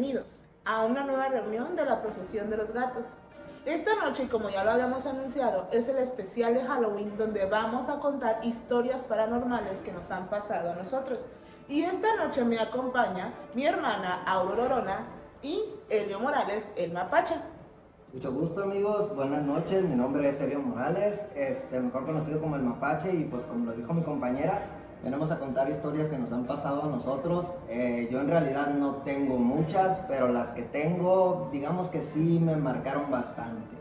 bienvenidos a una nueva reunión de la procesión de los gatos. Esta noche, como ya lo habíamos anunciado, es el especial de Halloween donde vamos a contar historias paranormales que nos han pasado a nosotros. Y esta noche me acompaña mi hermana Aurora Orona y Elio Morales, el mapache. Mucho gusto amigos, buenas noches, mi nombre es Elio Morales, este, mejor conocido como el mapache y pues como lo dijo mi compañera, venimos a contar historias que nos han pasado a nosotros. Eh, yo en realidad no tengo muchas, pero las que tengo, digamos que sí me marcaron bastante.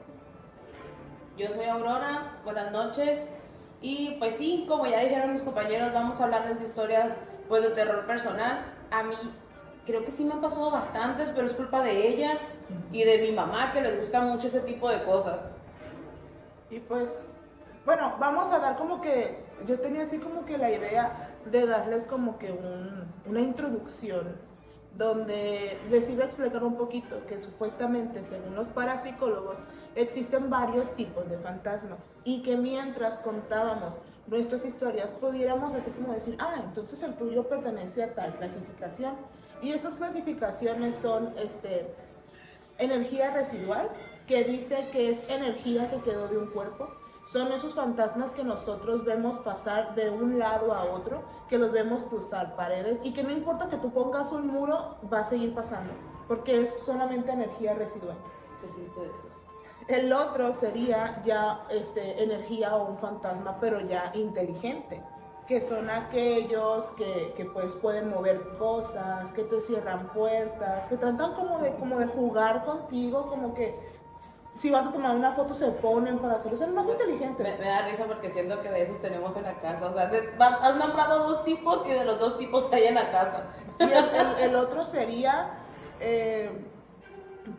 Yo soy Aurora, buenas noches. Y pues sí, como ya dijeron mis compañeros, vamos a hablarles de historias pues de terror personal. A mí creo que sí me han pasado bastantes, pero es culpa de ella y de mi mamá que les gusta mucho ese tipo de cosas. Y pues, bueno, vamos a dar como que, yo tenía así como que la idea de darles como que un- una introducción donde les iba a explicar un poquito que supuestamente, según los parapsicólogos, existen varios tipos de fantasmas y que mientras contábamos nuestras historias pudiéramos así como decir, ah, entonces el tuyo pertenece a tal clasificación. Y estas clasificaciones son, este, energía residual, que dice que es energía que quedó de un cuerpo. Son esos fantasmas que nosotros vemos pasar de un lado a otro, que los vemos cruzar paredes y que no importa que tú pongas un muro, va a seguir pasando, porque es solamente energía residual. Yo de esos. El otro sería ya este, energía o un fantasma, pero ya inteligente, que son aquellos que, que, pues pueden mover cosas, que te cierran puertas, que tratan como de, como de jugar contigo, como que si vas a tomar una foto se ponen para hacerlo, son más inteligentes. me da risa porque siento que de esos tenemos en la casa. O sea, de- has nombrado dos tipos y de los dos tipos hay en la casa. Y el, el- el otro sería eh,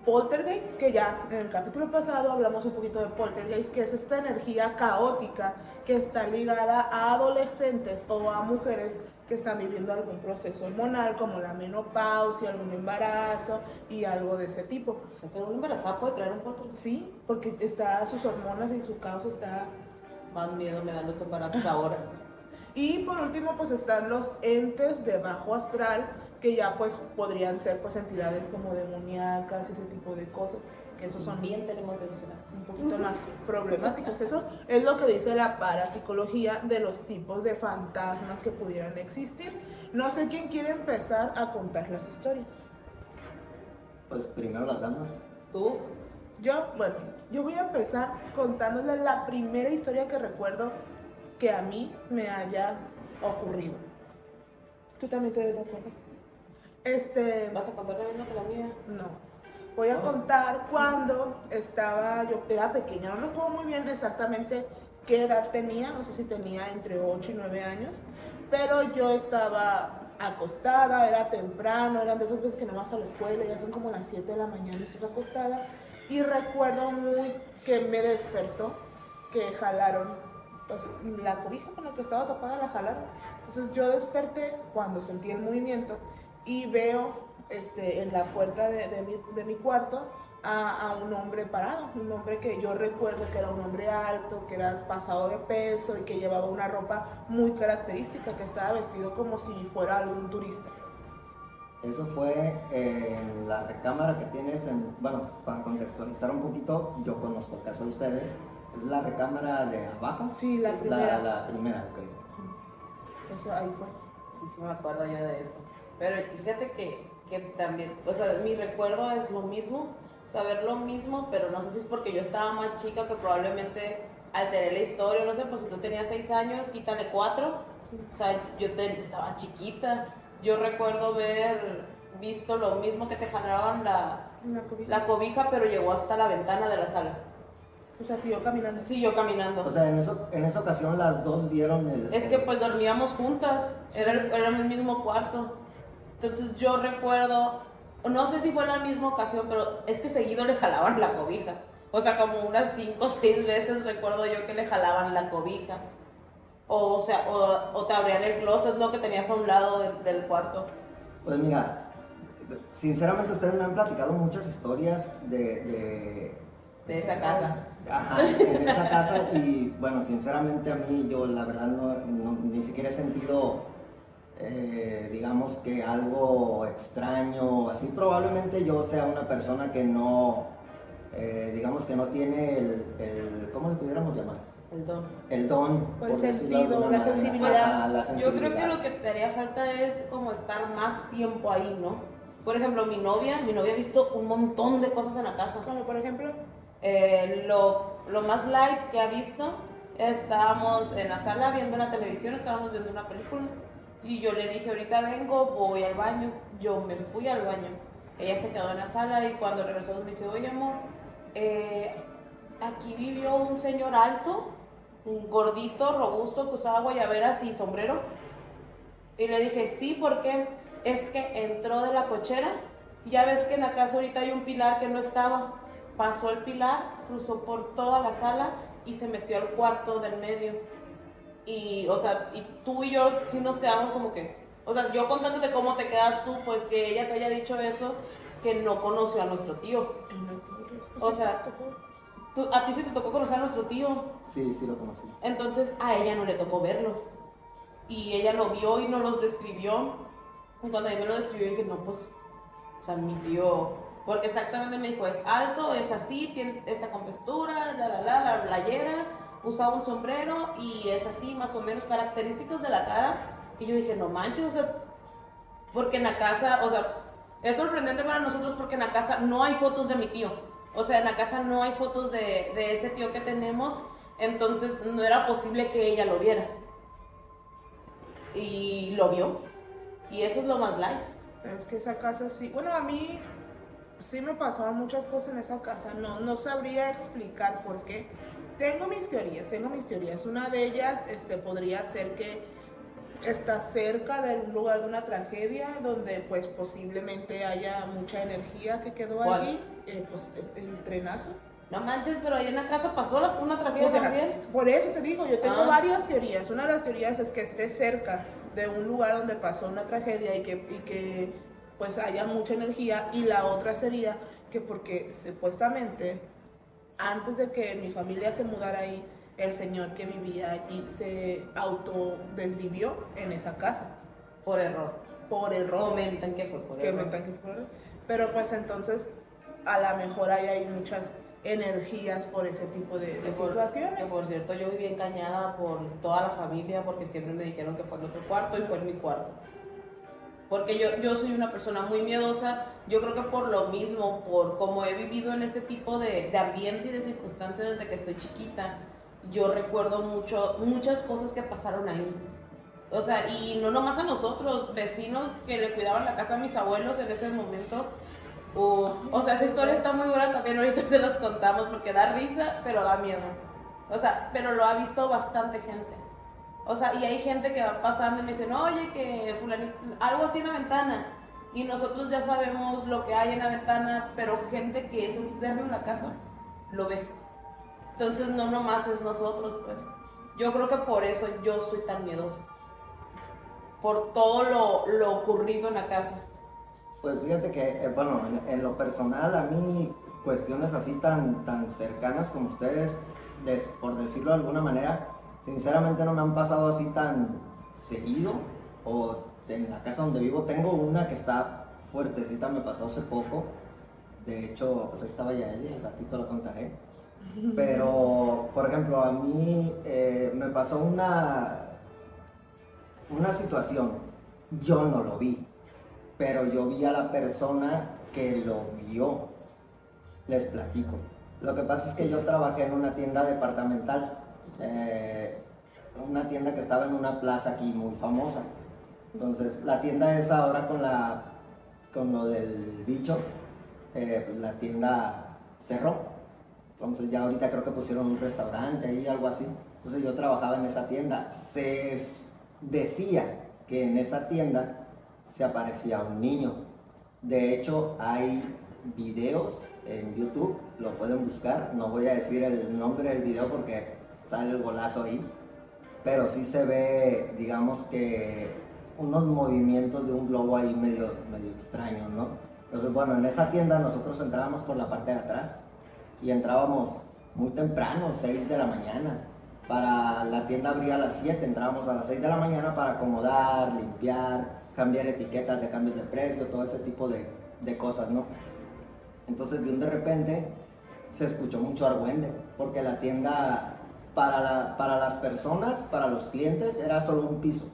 Poltergeist, que ya en el capítulo pasado hablamos un poquito de Poltergeist, que es esta energía caótica que está ligada a adolescentes o a mujeres que están viviendo algún proceso hormonal como la menopausia, algún embarazo y algo de ese tipo. O sea, que una embarazada puede traer un poltergeist. Sí, porque está sus hormonas y su caos está Más miedo me dan los embarazos ahora. Y por último, pues están los entes de bajo astral, que ya pues podrían ser pues entidades como demoníacas, ese tipo de cosas, que esos son Bien tenemos de esos en la casa. un poquito más problemáticos. Eso es lo que dice la parapsicología de los tipos de fantasmas que pudieran existir. No sé quién quiere empezar a contar las historias. Pues primero las damas. ¿Tú? Yo, bueno, yo voy a empezar contándoles la primera historia que recuerdo que a mí me haya ocurrido. ¿Tú también te de acuerdo? Este, ¿Vas a contar la misma que la mía? no. Voy a contar cuando estaba, yo era pequeña, no me acuerdo muy bien exactamente qué edad tenía, no sé si tenía entre 8 y 9 años, pero yo estaba acostada, era temprano, eran de esas veces que no vas a la escuela, ya son como las 7 de la mañana, estás acostada, y recuerdo muy que me despertó, que jalaron, pues la cobija con la que estaba tapada la jalaron. Entonces yo desperté cuando sentí el movimiento y veo este, en la puerta de, de mi, de mi cuarto a, a un hombre parado, un hombre que yo recuerdo que era un hombre alto, que era pasado de peso y que llevaba una ropa muy característica, que estaba vestido como si fuera algún turista. Eso fue en la recámara que tienes en, bueno, para contextualizar un poquito, yo conozco el caso de ustedes, es la recámara de abajo. Sí, la primera. La, la primera, ok. Sí. Eso ahí fue. Sí, sí, me acuerdo yo de eso. Pero fíjate que, que también, o sea, mi recuerdo es lo mismo, saber lo mismo, pero no sé si es porque yo estaba más chica que probablemente alteré la historia, no sé, pues si tú tenías seis años, quítale cuatro, o sea, yo te- estaba chiquita. Yo recuerdo ver visto lo mismo que te jalaban la, Una cobija. la cobija, pero llegó hasta la ventana de la sala. O sea, siguió caminando. Sí, yo caminando. O sea, en, eso, en esa ocasión las dos vieron el... Es que pues dormíamos juntas, era el, era el mismo cuarto. Entonces yo recuerdo, no sé si fue en la misma ocasión, pero es que seguido le jalaban la cobija. O sea, como unas cinco o seis veces recuerdo yo que le jalaban la cobija. O, o sea, o, o te abrían el closet, ¿no? Que tenías a un lado del- del cuarto. Pues mira, sinceramente ustedes me han platicado muchas historias de... de De esa casa. Ajá, en esa casa y bueno, sinceramente a mí yo la verdad no, no- ni siquiera he sentido eh, digamos que algo extraño, así probablemente yo sea una persona que no, eh, digamos que no tiene el, el, ¿cómo le pudiéramos llamar? El don. El don, O el sentido, la sensibilidad. La Yo creo que sensibilidad. lo que te haría falta es como estar más tiempo ahí, ¿no? Por ejemplo, mi novia, mi novia ha visto un montón de cosas en la casa. Como por ejemplo, Eh, lo, lo más light que ha visto, estábamos en la sala viendo la televisión, estábamos viendo una película y yo le dije, ahorita vengo, voy al baño. Yo me fui al baño. Ella se quedó en la sala y cuando regresó me dice, oye amor, eh, aquí vivió un señor alto, un gordito, robusto, que usaba guayaberas y sombrero. Y le dije, sí, porque es que entró de la cochera. Ya ves que en la casa ahorita hay un pilar que no estaba. Pasó el pilar, cruzó por toda la sala y se metió al cuarto del medio. Y, o sea, y tú y yo sí nos quedamos como que, o sea, yo contándote cómo te quedas tú, pues que ella te haya dicho eso, que no conoció a nuestro tío. O sea, Tú- a ti sí te tocó conocer a nuestro tío. Sí, sí lo conocí. Entonces a ella no le tocó verlo. Y ella lo vio y nos los describió. Y cuando ella me lo describió dije, no, pues, o sea, mi tío, porque exactamente me dijo, es alto, es así, tiene esta compostura, la, la, la, la playera, usaba un sombrero y es así, más o menos características de la cara. Y yo dije, no manches, o sea, porque en la casa, o sea, es sorprendente para nosotros porque en la casa no hay fotos de mi tío. O sea, en la casa no hay fotos de, de ese tío que tenemos, entonces no era posible que ella lo viera. Y lo vio. Y eso es lo más light. Es que esa casa sí, bueno, a mí sí me pasaron muchas cosas en esa casa, no, no sabría explicar por qué. Tengo mis teorías, tengo mis teorías. Una de ellas este, podría ser que está cerca de un lugar de una tragedia donde pues posiblemente haya mucha energía que quedó ¿Cuál? allí, eh, pues el, trenazo. No manches, pero ahí en la casa pasó la- una tragedia O sea, también. por eso te digo, yo tengo Ah. varias teorías. Una de las teorías es que esté cerca de un lugar donde pasó una tragedia y que, y que pues haya mucha energía. Y la otra sería que porque supuestamente antes de que mi familia se mudara ahí, el señor que vivía allí se autodesvivió en esa casa Por error. por error. Comentan que fue por Que error. aumentan que fueron. Pero pues entonces a lo mejor ahí hay muchas energías por ese tipo de, de por, situaciones. que por cierto, yo viví engañada por toda la familia porque siempre me dijeron que fue en otro cuarto y fue en mi cuarto. Porque yo, yo soy una persona muy miedosa, yo creo que por lo mismo, por como he vivido en ese tipo de, de ambiente y de circunstancias desde que estoy chiquita, yo recuerdo mucho, muchas cosas que pasaron ahí. O sea, y no nomás a nosotros, vecinos que le cuidaban la casa a mis abuelos en ese momento. O, o sea, esa historia está muy dura también, ahorita se las contamos porque da risa, pero da miedo. O sea, pero lo ha visto bastante gente. O sea, y hay gente que va pasando y me dicen, oye, que fulanito, algo así en la ventana. Y nosotros ya sabemos lo que hay en la ventana, pero gente que es externa en la casa lo ve. Entonces no nomás es nosotros, pues. Yo creo que por eso yo soy tan miedosa. Por todo lo, lo ocurrido en la casa. Pues fíjate que, eh, bueno, en, lo personal a mí cuestiones así tan, tan cercanas como ustedes, des- por decirlo de alguna manera, sinceramente no me han pasado así tan seguido. O en la casa donde vivo tengo una que está fuertecita, me pasó hace poco. De hecho, pues ahí estaba ya ella, el ratito lo contaré. Pero, por ejemplo, a mí eh, me pasó una, una situación. Yo no lo vi, pero yo vi a la persona que lo vio. Les platico. Lo que pasa es que yo trabajé en una tienda departamental, eh, una tienda que estaba en una plaza aquí muy famosa. Entonces, la tienda es ahora con, la, con lo del bicho, eh, pues la tienda cerró. Entonces, ya ahorita creo que pusieron un restaurante ahí, algo así. Entonces, yo trabajaba en esa tienda. Se decía que en esa tienda se aparecía un niño. De hecho, hay videos en YouTube, lo pueden buscar. No voy a decir el nombre del video porque sale el golazo ahí. Pero sí se ve, digamos que, unos movimientos de un globo ahí medio, medio extraños, ¿no? Entonces, bueno, en esa tienda nosotros entrábamos por la parte de atrás y entrábamos muy temprano, 6 de la mañana. para la tienda abría a las 7, entrábamos a las 6 de la mañana para acomodar, limpiar, cambiar etiquetas de cambios de precio, todo ese tipo de, de cosas, ¿no? Entonces de un de repente se escuchó mucho argüende, porque la tienda para, la- para las personas, para los clientes, era solo un piso,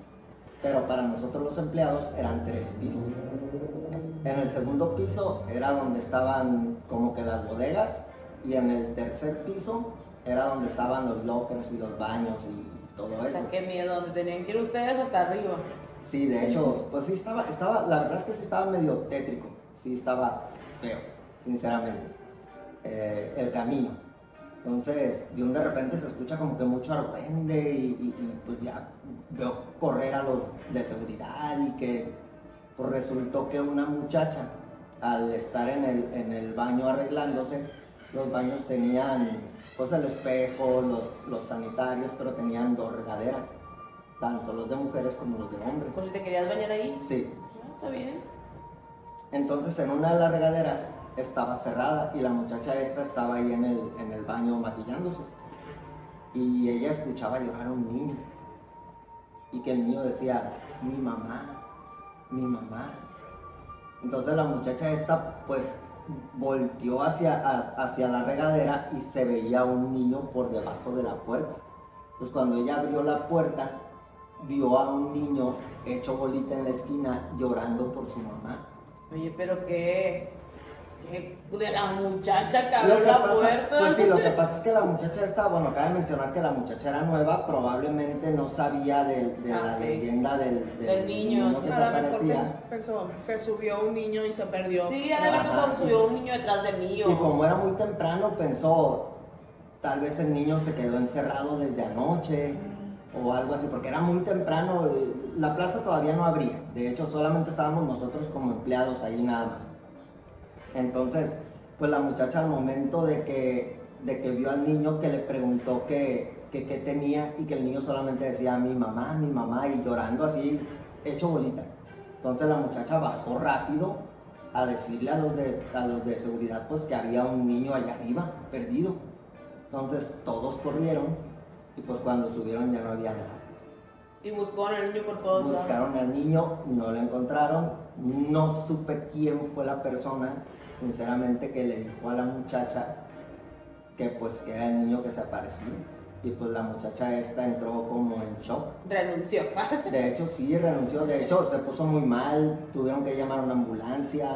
pero para nosotros los empleados eran tres pisos. En el segundo piso era donde estaban como que las bodegas y en el tercer piso era donde estaban los lockers y los baños y todo O eso. sea, qué miedo, donde tenían que ir ustedes hasta arriba. Sí, de hecho, pues sí estaba, estaba, la verdad es que sí estaba medio tétrico, sí estaba feo, sinceramente, eh, el camino. Entonces, de un de repente se escucha como que mucho argüende y, y- y, pues ya veo correr a los de seguridad y que pues resultó que una muchacha, al estar en el, en el baño arreglándose, los baños tenían pues el espejo, los, los sanitarios, pero tenían dos regaderas, tanto los de mujeres como los de hombres. Por si te querías bañar ahí. Sí, Ah, está bien. entonces en una de las regaderas estaba cerrada y la muchacha esta estaba ahí en el, en el baño maquillándose. Y ella escuchaba llorar a un niño. Y que el niño decía, mi mamá, mi mamá. Entonces la muchacha esta pues volteó hacia, a- hacia la regadera y se veía un niño por debajo de la puerta. Pues cuando ella abrió la puerta, vio a un niño hecho bolita en la esquina llorando por su mamá. Oye, pero qué. Qué de la muchacha que abrió que la pasa- puerta. Pues sí, lo que pasa es que la muchacha esta, bueno, cabe mencionar que la muchacha era nueva, probablemente no sabía de, de Ah, la ok. leyenda del, Del niño, sí. que se aparecía. pens- pensó, se subió un niño y se perdió. Sí, ya de haber pensado, sí. subió un niño detrás de mí. O... Y como era muy temprano, pensó, tal vez el niño se quedó encerrado desde anoche o algo así, porque era muy temprano, eh, la plaza todavía no abría, de hecho solamente estábamos nosotros como empleados ahí nada más. Entonces, pues la muchacha al momento de que, de que vio al niño que le preguntó que que qué tenía y que el niño solamente decía mi mamá, mi mamá y llorando así, hecho bolita. Entonces la muchacha bajó rápido a decirle a los de, a los de seguridad pues que había un niño allá arriba, perdido. Entonces todos corrieron y pues cuando subieron ya no había nada. Y buscó al niño por todos lados. Buscaron al niño, no lo encontraron, no supe quién fue la persona, sinceramente, que le dijo a la muchacha que pues que era el niño que se apareció. Y pues la muchacha esta entró como en shock. Renunció. De hecho, sí, renunció. De hecho, se puso muy mal. Tuvieron que llamar a una ambulancia.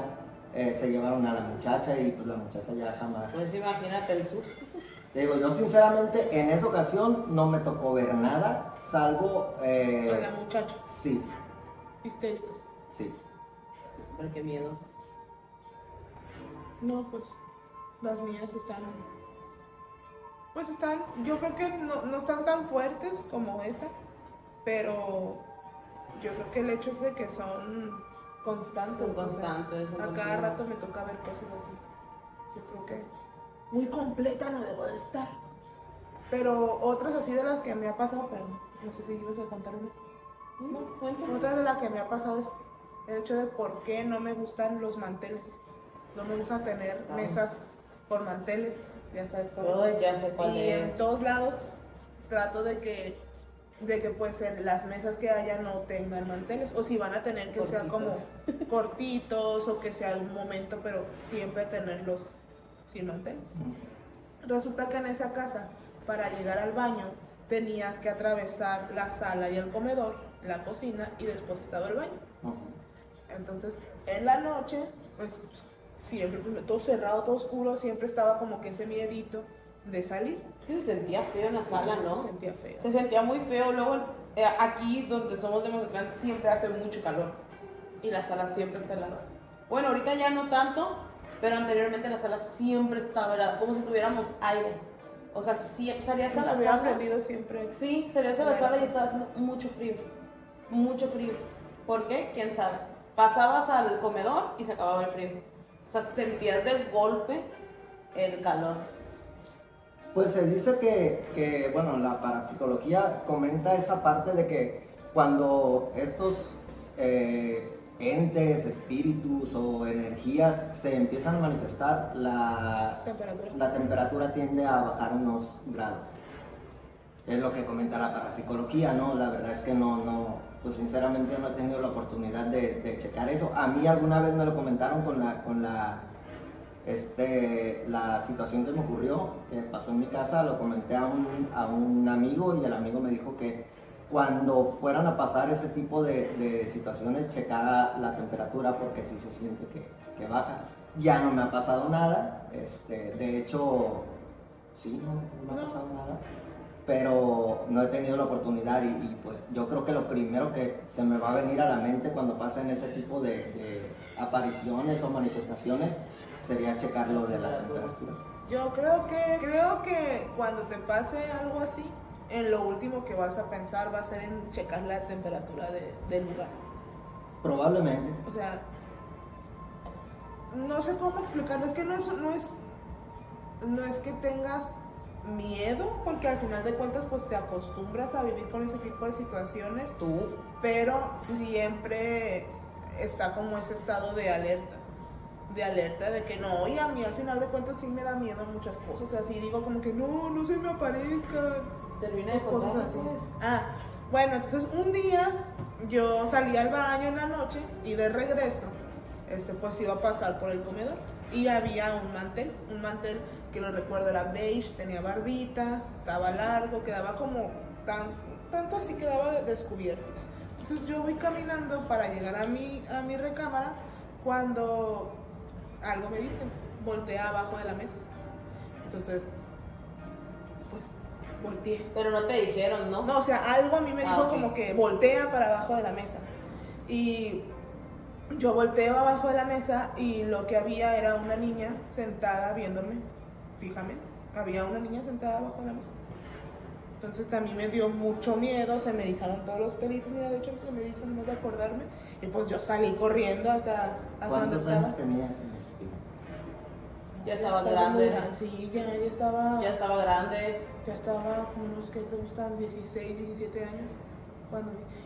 eh, se llevaron a la muchacha y pues la muchacha ya jamás. Pues imagínate el susto. Te digo, yo sinceramente en esa ocasión no me tocó ver nada, salvo... eh, Con la muchacha, sí, histérica. sí. Pero qué miedo. No, pues las mías están. Pues están. Yo creo que no, no están tan fuertes como esa, pero yo creo que el hecho es de que son constantes. Son o sea, constantes, son a cada rato me toca ver cosas así. Yo creo que muy completa no debo de estar. Pero otras así de las que me ha pasado, pero no sé si ibas a contar una. No. Otra de las que me ha pasado es el hecho de por qué no me gustan los manteles. No me gusta tener Ah. mesas con manteles, ya sabes cómo. Ay, ya sé cuál Y es. en todos lados trato de que de que pues en las mesas que haya no tengan manteles o si van a tener que sea como Cortitos. cortitos o que sea de un momento, pero siempre tenerlos sin manteles. Resulta que en esa casa, para llegar al baño, tenías que atravesar la sala y el comedor, la cocina y después estaba el baño. Entonces, en la noche, pues siempre, todo cerrado, todo oscuro, siempre estaba como que ese miedito de salir. Se sentía feo en la sala, Se ¿no? sentía feo. Se sentía muy feo. Luego, eh, aquí donde somos de Mazatlán siempre hace mucho calor. Y la sala siempre está helada. Bueno, ahorita ya no tanto, pero anteriormente la sala siempre estaba helada, como si tuviéramos aire. O sea, siempre salías a Se la sala. prendido siempre. Sí, salías a la sala y estaba haciendo mucho frío. Mucho frío. ¿Por qué? ¿Quién sabe? Pasabas al comedor y se acababa el frío. O sea, sentías de golpe el calor. Pues se dice que, que, bueno, la parapsicología comenta esa parte de que cuando estos eh, entes, espíritus o energías se empiezan a manifestar, la, Temperatura. la temperatura tiende a bajar unos grados. Es lo que comenta la parapsicología, ¿no? La verdad es que no, no, pues sinceramente no he tenido la oportunidad de, de checar eso. A mí alguna vez me lo comentaron con la, con la, este, la situación que me ocurrió, que pasó en mi casa, lo comenté a un, a un amigo y el amigo me dijo que cuando fueran a pasar ese tipo de, de situaciones, checara la temperatura porque sí se siente que, que, baja. Ya no me ha pasado nada, este, de hecho, sí, no, no me ha pasado nada pero no he tenido la oportunidad y, y, pues yo creo que lo primero que se me va a venir a la mente cuando pasen ese tipo de, de apariciones o manifestaciones sería checar lo de la temperatura. Yo creo que, creo que cuando te pase algo así, en lo último que vas a pensar va a ser en checar la temperatura de, del lugar. Probablemente. O sea, no sé cómo explicarlo, es que no es, no es, no es que tengas miedo, porque al final de cuentas pues te acostumbras a vivir con ese tipo de situaciones, Tú. pero siempre está como ese estado de alerta, de alerta de que no, y a mí al final de cuentas sí me da miedo muchas cosas, o sea, sí digo como que no, no se me aparezcan. Termina de cosas así. pues. Ah, bueno, entonces un día yo salí al baño en la noche y de regreso, este, pues iba a pasar por el comedor y había un mantel, un mantel que lo recuerdo era beige, tenía barbitas, estaba largo, quedaba como tan, tanto así quedaba de- descubierto. Entonces yo voy caminando para llegar a mi, a mi recámara cuando algo me dice, voltea abajo de la mesa. Entonces, pues volteé. Pero no te dijeron, ¿no? No, o sea, algo a mí me Ah, dijo ok. como que voltea para abajo de la mesa. Y yo volteo abajo de la mesa y lo que había era una niña sentada viéndome fijamente. Había una niña sentada abajo de la mesa. Entonces a mí me dio mucho miedo, se me erizaron todos los pelitos, mira, de hecho se me erizan no de acordarme. Y pues yo salí corriendo hasta, hasta donde ¿Cuántos estaba. años tenías en ese tiempo? Ya estabas muy grande. gran- Sí, ya, ya estaba. Ya estaba grande. Ya estaba con unos que te gustan 16, 17 años.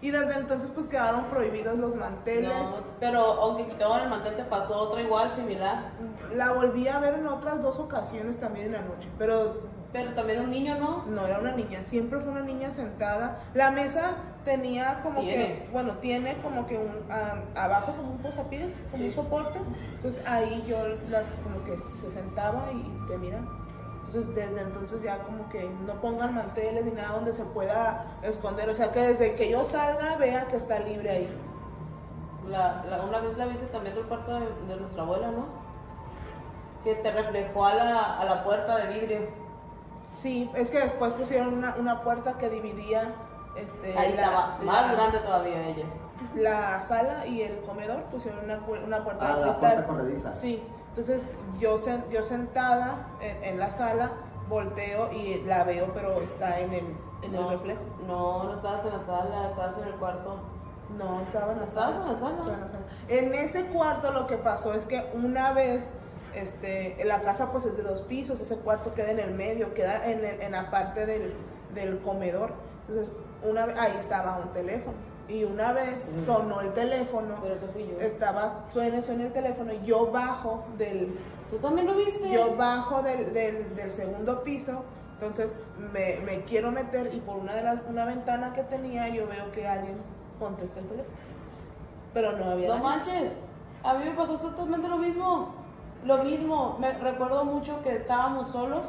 Y desde entonces pues quedaron prohibidos los manteles. No, pero aunque quitaban el mantel, te pasó otra igual, similar. La volví a ver en otras dos ocasiones también en la noche, pero Pero también un niño, ¿no? no era una niña, siempre fue una niña sentada. La mesa tenía como Tiene. que, bueno, tiene como que un, ah, abajo como un posapiés, como Sí. un soporte. Entonces ahí yo las como que se sentaba y te mira. Entonces desde entonces ya como que no pongan manteles ni nada donde se pueda esconder. O sea que desde que yo salga vea que está libre ahí. La, la- una vez la viste también del cuarto de, de nuestra abuela, ¿no? Que te reflejó a la, a la puerta de vidrio. Sí, es que después pusieron una, una puerta que dividía este, Ahí la- estaba, la- más grande todavía ella. la sala y el comedor pusieron una, una puerta Ah, de la cristal. puerta corrediza. Sí, entonces yo, yo sentada en, en la sala, volteo y la veo, pero está en el, en no, el reflejo. No, no estabas en la sala, estabas en el cuarto. No, estaba en la ¿Estabas sala. en la sala? Estaba en la sala. En ese cuarto lo que pasó es que una vez, este, la casa pues es de dos pisos, ese cuarto queda en el medio, queda en, el- en la parte del, del comedor. Entonces, una vez, ahí estaba un teléfono. Y una vez sonó el teléfono, Pero eso fui yo. estaba, suena, suena el teléfono, y yo bajo del, ¿Tú también lo viste? yo bajo del, del, del segundo piso, entonces me, me quiero meter y por una de las, una ventana que tenía yo veo que alguien contesta el teléfono. Pero no había No nadie. manches, a mí me pasó exactamente lo mismo. Lo mismo, me recuerdo mucho que estábamos solos.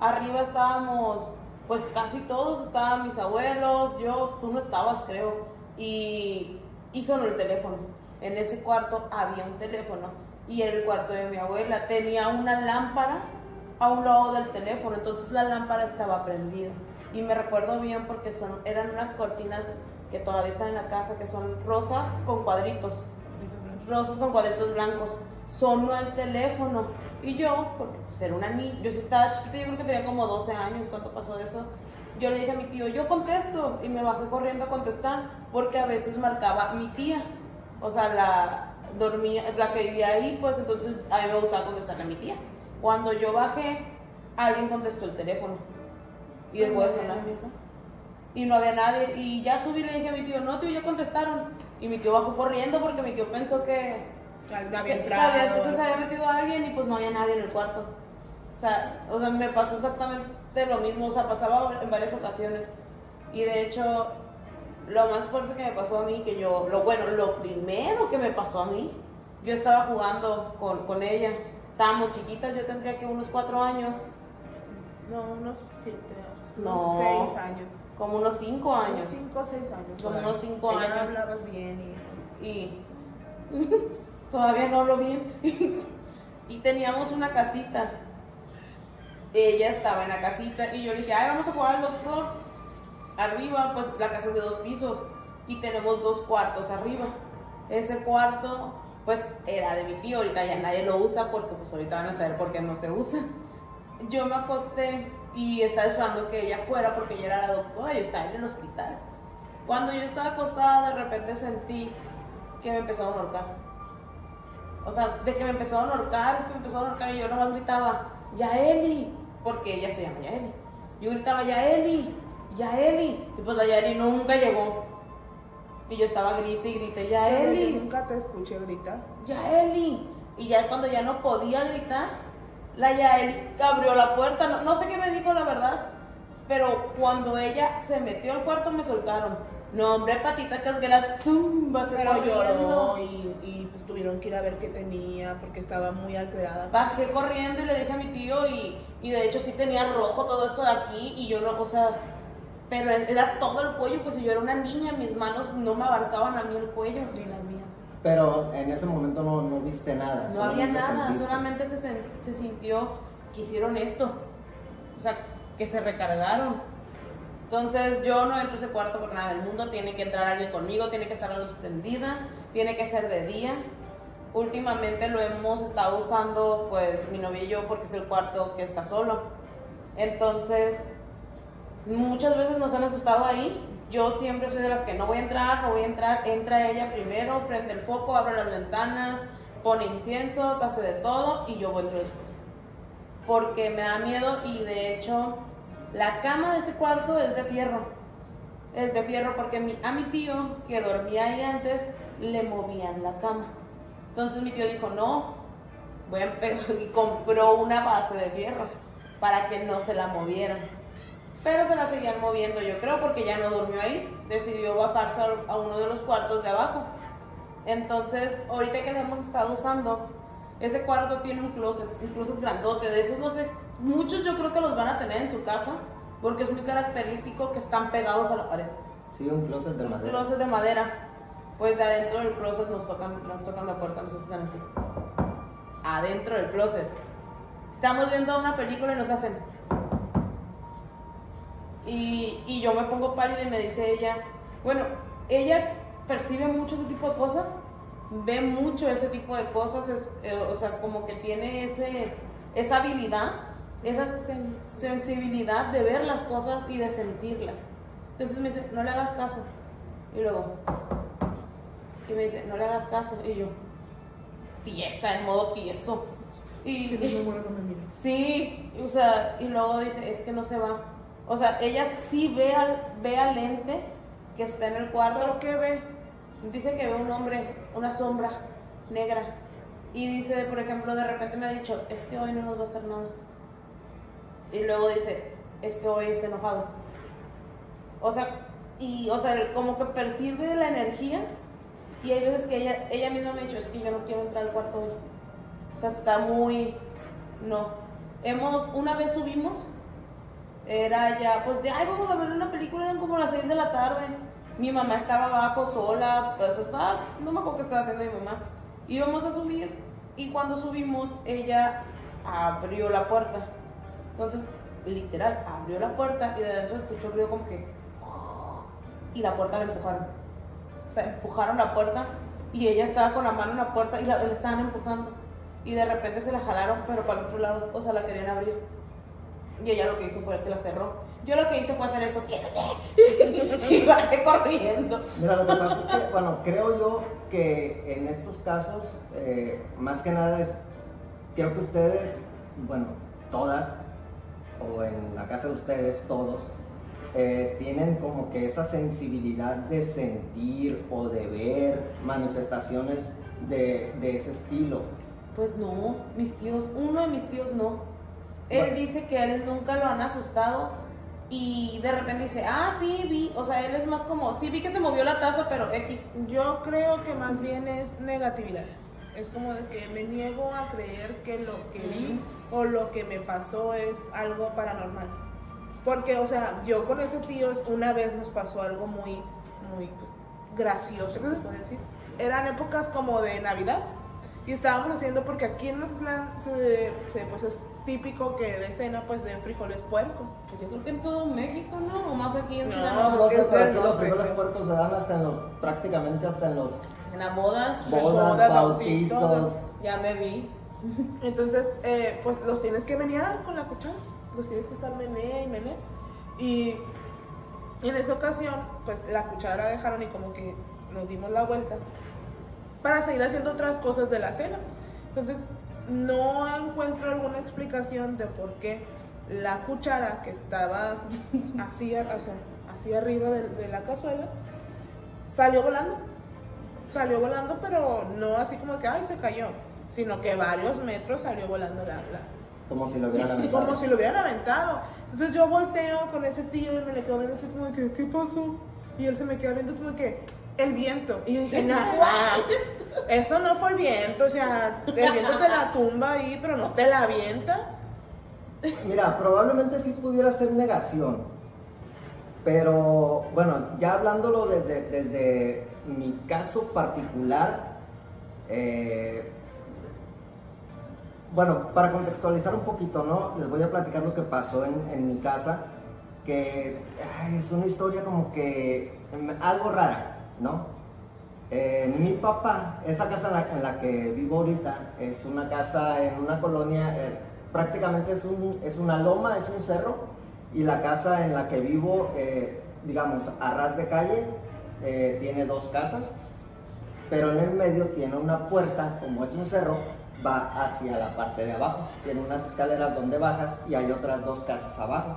Arriba estábamos, pues casi todos, estaban mis abuelos, yo, tú no estabas, creo. Y, y sonó el teléfono. En ese cuarto había un teléfono y era el cuarto de mi abuela. Tenía una lámpara a un lado del teléfono, entonces la lámpara estaba prendida. Y me recuerdo bien porque son, eran unas cortinas que todavía están en la casa, que son rosas con cuadritos rosas con cuadritos blancos. Sonó el teléfono. Y yo, porque pues era una niña, yo sí estaba chiquita, yo creo que tenía como 12 años cuando pasó eso. Yo le dije a mi tío, yo contesto. Y me bajé corriendo a contestar, porque a veces marcaba mi tía. O sea, la dormía, la que vivía ahí, pues entonces a mí me gustaba contestarle a mi tía. Cuando yo bajé, alguien contestó el teléfono. Y dejó de sonar y no había nadie. Y ya subí y le dije a mi tío, no, tío, ya contestaron. Y mi tío bajó corriendo porque mi tío pensó que, Que había que había- entrado. que se había metido alguien y pues no había nadie en el cuarto. O sea, o sea, me pasó exactamente de lo mismo, o sea, pasaba en varias ocasiones. Y de hecho, lo más fuerte que me pasó a mí, que yo, lo bueno, lo primero que me pasó a mí, yo estaba jugando con, con ella. Estábamos chiquitas, yo tendría que unos cuatro años, No, unos siete, No. unos seis años. como unos cinco años. Unos cinco o seis años. Como unos cinco años. hablabas bien y... y todavía no hablo bien. y teníamos una casita. Ella estaba en la casita y yo le dije, ay, vamos a jugar al doctor. Arriba, pues la casa es de dos pisos y tenemos dos cuartos arriba. Ese cuarto, pues era de mi tío, ahorita ya nadie lo usa porque pues ahorita van a saber por qué no se usa. Yo me acosté y estaba esperando que ella fuera porque ella era la doctora, yo estaba en el hospital. Cuando yo estaba acostada, de repente sentí que me empezó a ahorcar. O sea, de que me empezó a ahorcar, que me empezó a ahorcar y yo nomás gritaba, Yaeli, porque ella se llama Yaeli. Yo gritaba, Yaeli, Yaeli. Y pues la Yaeli nunca llegó. Y yo estaba grite y grite, Yo Yaeli, nunca te escuché gritar. Yaeli. Y ya cuando ya no podía gritar, la Yaeli abrió la puerta. No, no sé qué me dijo la verdad, pero cuando ella se metió al cuarto me soltaron. No, hombre, patita casguela, zumba, que Pero lloró y, y pues tuvieron que ir a ver qué tenía porque estaba muy alterada. Bajé corriendo y le dije a mi tío y, y de hecho sí tenía rojo todo esto de aquí y yo no, o sea, pero era todo el cuello, pues yo era una niña, mis manos no me abarcaban a mí el cuello ni las mías. Pero en ese momento no, no viste nada. No había nada, sentiste. solamente se, se sintió que hicieron esto, o sea, que se recargaron. Entonces yo no entro a ese cuarto por nada del mundo, tiene que entrar alguien conmigo, tiene que estar la luz prendida, tiene que ser de día. Últimamente lo hemos estado usando pues mi novia y yo porque es el cuarto que está solo. Entonces muchas veces nos han asustado ahí. Yo siempre soy de las que no voy a entrar, no voy a entrar. Entra ella primero, prende el foco, abre las ventanas, pone inciensos, hace de todo y yo voy entro después. Porque me da miedo y de hecho la cama de ese cuarto es de fierro. Es de fierro porque a mi tío que dormía ahí antes le movían la cama. Entonces mi tío dijo, no, voy a empe-", y compró una base de fierro para que no se la movieran. Pero se la seguían moviendo, yo creo, porque ya no durmió ahí. Decidió bajarse a uno de los cuartos de abajo. Entonces, ahorita que lo hemos estado usando, ese cuarto tiene un closet, un grandote. De esos, no sé, muchos yo creo que los van a tener en su casa, porque es muy característico que están pegados a la pared. Sí, un closet de madera. Closet de madera. Pues de adentro del closet nos tocan, nos tocan la puerta, no sé si están así. Adentro del closet. Estamos viendo una película y nos hacen. Y, y yo me pongo pálida y me dice ella, bueno, ella percibe mucho ese tipo de cosas, ve mucho ese tipo de cosas, es, eh, o sea, como que tiene ese, esa habilidad, esa sen- sensibilidad de ver las cosas y de sentirlas. Entonces me dice, no le hagas caso. Y luego, y me dice, no le hagas caso. Y yo, tiesa, en modo tieso. Y, Sí, no o sea, y luego dice, es que no se va. O sea, ella sí ve al, ve al ente que está en el cuarto. ¿Pero qué ve? Dice que ve un hombre, una sombra negra. Y dice, por ejemplo, de repente me ha dicho, es que hoy no nos va a hacer nada. Y luego dice, es que hoy está enojado. O sea, y, o sea, como que percibe la energía. Y hay veces que ella, ella misma me ha dicho, es que yo no quiero entrar al cuarto hoy. O sea, está muy... No. Hemos, una vez subimos, era ya, pues ya, ay, vamos a ver una película, eran como las 6 de la tarde. Mi mamá estaba abajo sola, pues estaba, no me acuerdo qué estaba haciendo mi mamá. Íbamos a subir y cuando subimos ella abrió la puerta. Entonces, literal, abrió la puerta y de adentro escuchó un ruido como que... Y la puerta la empujaron. O sea, empujaron la puerta y ella estaba con la mano en la puerta y la, la estaban empujando. Y de repente se la jalaron, pero para el otro lado, o sea, la querían abrir. Y ella lo que hizo fue que la cerró. Yo lo que hice fue hacer esto, y bajé corriendo. Mira, lo que pasa es que, bueno, creo yo que en estos casos, eh, más que nada es, creo que ustedes, bueno, todas, o en la casa de ustedes, todos, eh, tienen como que esa sensibilidad de sentir o de ver manifestaciones de, de ese estilo. Pues no, mis tíos, uno de mis tíos no. Él Bueno. dice que a él nunca lo han asustado y de repente dice, ah, sí, vi. O sea, él es más como, sí, vi que se movió la taza, pero X. Yo creo que más bien es negatividad. Es como de que me niego a creer que lo que vi o lo que me pasó es algo paranormal. Porque, o sea, yo con ese tío es- una vez nos pasó algo muy, muy pues, gracioso, se puede decir. Eran épocas como de Navidad y estábamos haciendo, porque aquí en Mazatlán se, se, pues es típico que de cena pues de frijoles puercos. Yo creo que en todo México, ¿no? O más aquí en No, Sinaloa. No, no los frijoles puercos se dan hasta en los, prácticamente hasta en los En las bodas, bodas, bodas, bautizos. bautizos. ya me vi. Entonces, eh, pues los tienes que menear con la cuchara. Los tienes que estar mené y mené. Y en esa ocasión, pues la cuchara dejaron y como que nos dimos la vuelta para seguir haciendo otras cosas de la cena. Entonces, no encuentro alguna explicación de por qué la cuchara que estaba así, así arriba de, de la cazuela salió volando. Salió volando, pero no así como que, ay, se cayó, sino que varios metros salió volando la, la, Como si lo hubieran aventado. como si lo hubieran aventado. Entonces yo volteo con ese tío y me le quedo viendo así como que, ¿qué pasó? Y él se me queda viendo como que, el viento. Y yo dije, nada, eso no fue el viento, o sea, el viento te la tumba ahí, pero no te la avienta. Mira, probablemente sí pudiera ser negación. Pero bueno, ya hablándolo desde, desde mi caso particular, eh, bueno, para contextualizar un poquito, ¿no? Les voy a platicar lo que pasó en, en mi casa, que ay, es una historia como que mm, algo rara, ¿no? Eh, mi papá, esa casa en la, en la que vivo ahorita, es una casa en una colonia, eh, prácticamente es, un, es una loma, es un cerro, y la casa en la que vivo, eh, digamos, a ras de calle, eh, tiene dos casas, pero en el medio tiene una puerta, como es un cerro, va hacia la parte de abajo. Tiene unas escaleras donde bajas y hay otras dos casas abajo.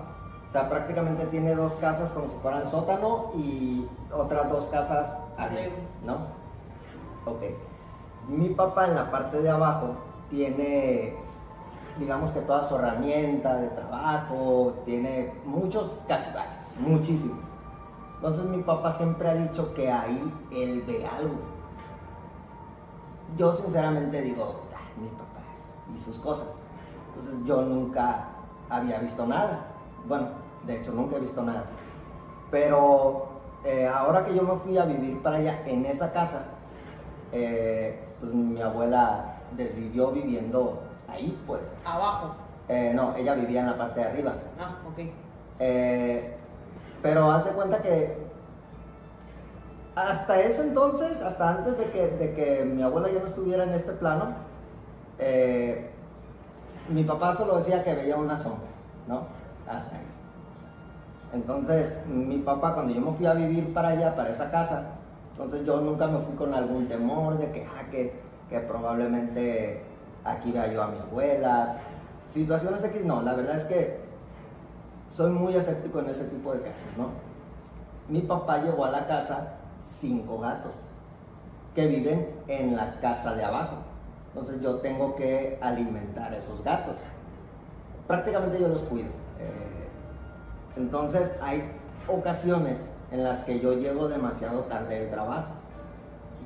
O sea, prácticamente tiene dos casas como si fueran sótano y otras dos casas arriba. ¿no? Ok. Mi papá en la parte de abajo tiene, digamos que toda su herramienta de trabajo, tiene muchos cachivaches, muchísimos. Entonces mi papá siempre ha dicho que ahí él ve algo yo sinceramente digo, "Ah, mi papá y sus cosas. Entonces yo nunca había visto nada. Bueno, de hecho nunca he visto nada. Pero eh, ahora que yo me fui a vivir para allá en esa casa, eh, pues mi abuela desvivió viviendo ahí, pues. Abajo. Eh, no, ella vivía en la parte de arriba. Ah, ok. Pero haz de cuenta que hasta ese entonces, hasta antes de que, de que mi abuela ya no estuviera en este plano, eh, mi papá solo decía que veía una sombra, ¿no? Hasta ahí. Entonces, mi papá, cuando yo me fui a vivir para allá, para esa casa, entonces yo nunca me fui con algún temor de que, ah, que, probablemente aquí vea yo a mi abuela. Situaciones X, no, la verdad es que soy muy escéptico en ese tipo de casos, ¿no? Mi papá llevó a la casa cinco gatos que viven en la casa de abajo. Entonces yo tengo que alimentar a esos gatos. Prácticamente yo los cuido. Eh, entonces hay ocasiones en las que yo llego demasiado tarde del trabajo.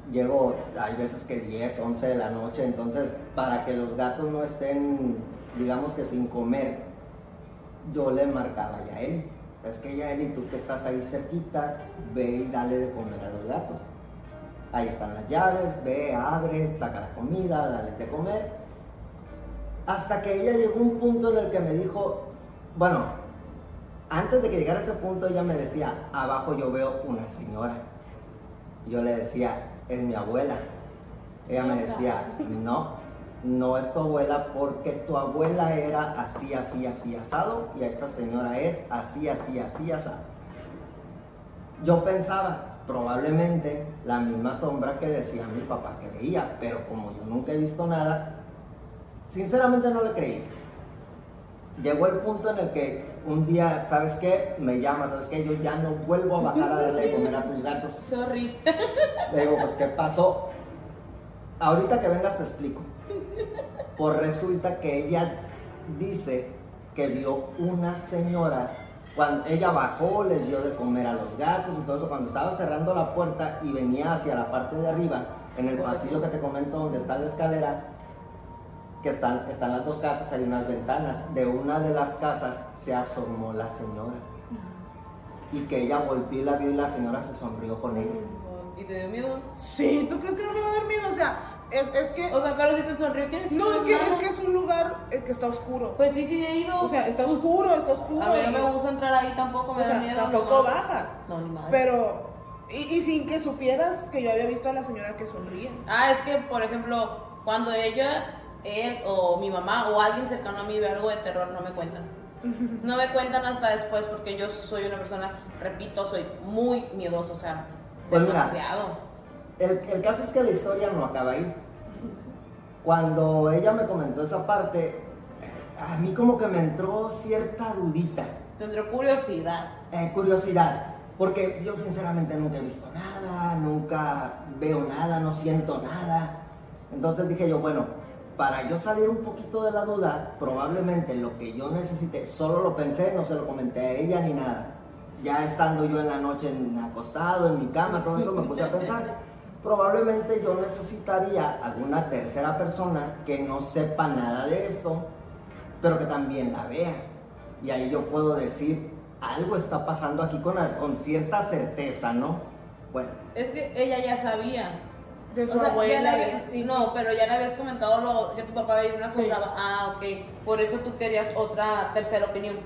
Llego, hay veces que 10, 11 de la noche, entonces para que los gatos no estén, digamos que sin comer, yo le marcaba ya él. Es que ya él y tú que estás ahí cerquitas, ve y dale de comer a los gatos. Ahí están las llaves, ve, abre, saca la comida, dale de comer. Hasta que ella llegó a un punto en el que me dijo, bueno, antes de que llegara a ese punto ella me decía, abajo yo veo una señora. Yo le decía, es mi abuela. Ella me decía, no, no es tu abuela porque tu abuela era así, así, así asado y esta señora es así, así, así asado. Yo pensaba, probablemente la misma sombra que decía mi papá que veía, pero como yo nunca he visto nada, sinceramente no le creí. Llegó el punto en el que un día, ¿sabes qué? Me llama, ¿sabes qué? Yo ya no vuelvo a bajar a darle de comer a tus gatos. Sorry. Le digo, pues, ¿qué pasó? Ahorita que vengas te explico. Pues resulta que ella dice que vio una señora, cuando ella bajó, le dio de comer a los gatos y todo eso, cuando estaba cerrando la puerta y venía hacia la parte de arriba, en el pasillo que te comento donde está la escalera, que están, están las dos casas, hay unas ventanas. De una de las casas se asomó la señora. Y que ella volteó y la vio y la señora se sonrió con ella. ¿Y te dio miedo? Sí, ¿tú crees que no me va a dar miedo? O sea, es, es que... O sea, pero si te sonrió, ¿quién es? no, es que, es que es un lugar eh, que está oscuro. Pues sí, sí he ido. O sea, está oscuro, está oscuro. a ver, no me gusta entrar ahí tampoco, me o da sea, miedo. tampoco nomás. bajas. No, ni más. Pero, y, y sin que supieras que yo había visto a la señora que sonríe. Ah, es que, por ejemplo, cuando ella, él o mi mamá o alguien cercano a mí ve algo de terror, no me cuentan. No me cuentan hasta después porque yo soy una persona, repito, soy muy miedosa, o sea, Pues demasiado. El, el caso es que la historia no acaba ahí. Cuando ella me comentó esa parte, a mí como que me entró cierta dudita. Tendré curiosidad. Eh, curiosidad, porque yo sinceramente nunca he visto nada, nunca veo nada, no siento nada. Entonces dije yo, bueno, para yo salir un poquito de la duda, probablemente lo que yo necesité, solo lo pensé, no se lo comenté a ella ni nada. Ya estando yo en la noche en- acostado, en mi cama, todo eso me puse a pensar. Probablemente yo necesitaría alguna tercera persona que no sepa nada de esto, pero que también la vea. Y ahí yo puedo decir, algo está pasando aquí con, con cierta certeza, ¿no? Bueno, Es que ella ya sabía. De su O sea, ya abuela. habías- y- no, pero ya le habías comentado lo, que tu papá veía una Sí. sombra. Ah, ok. Por eso tú querías otra tercera opinión.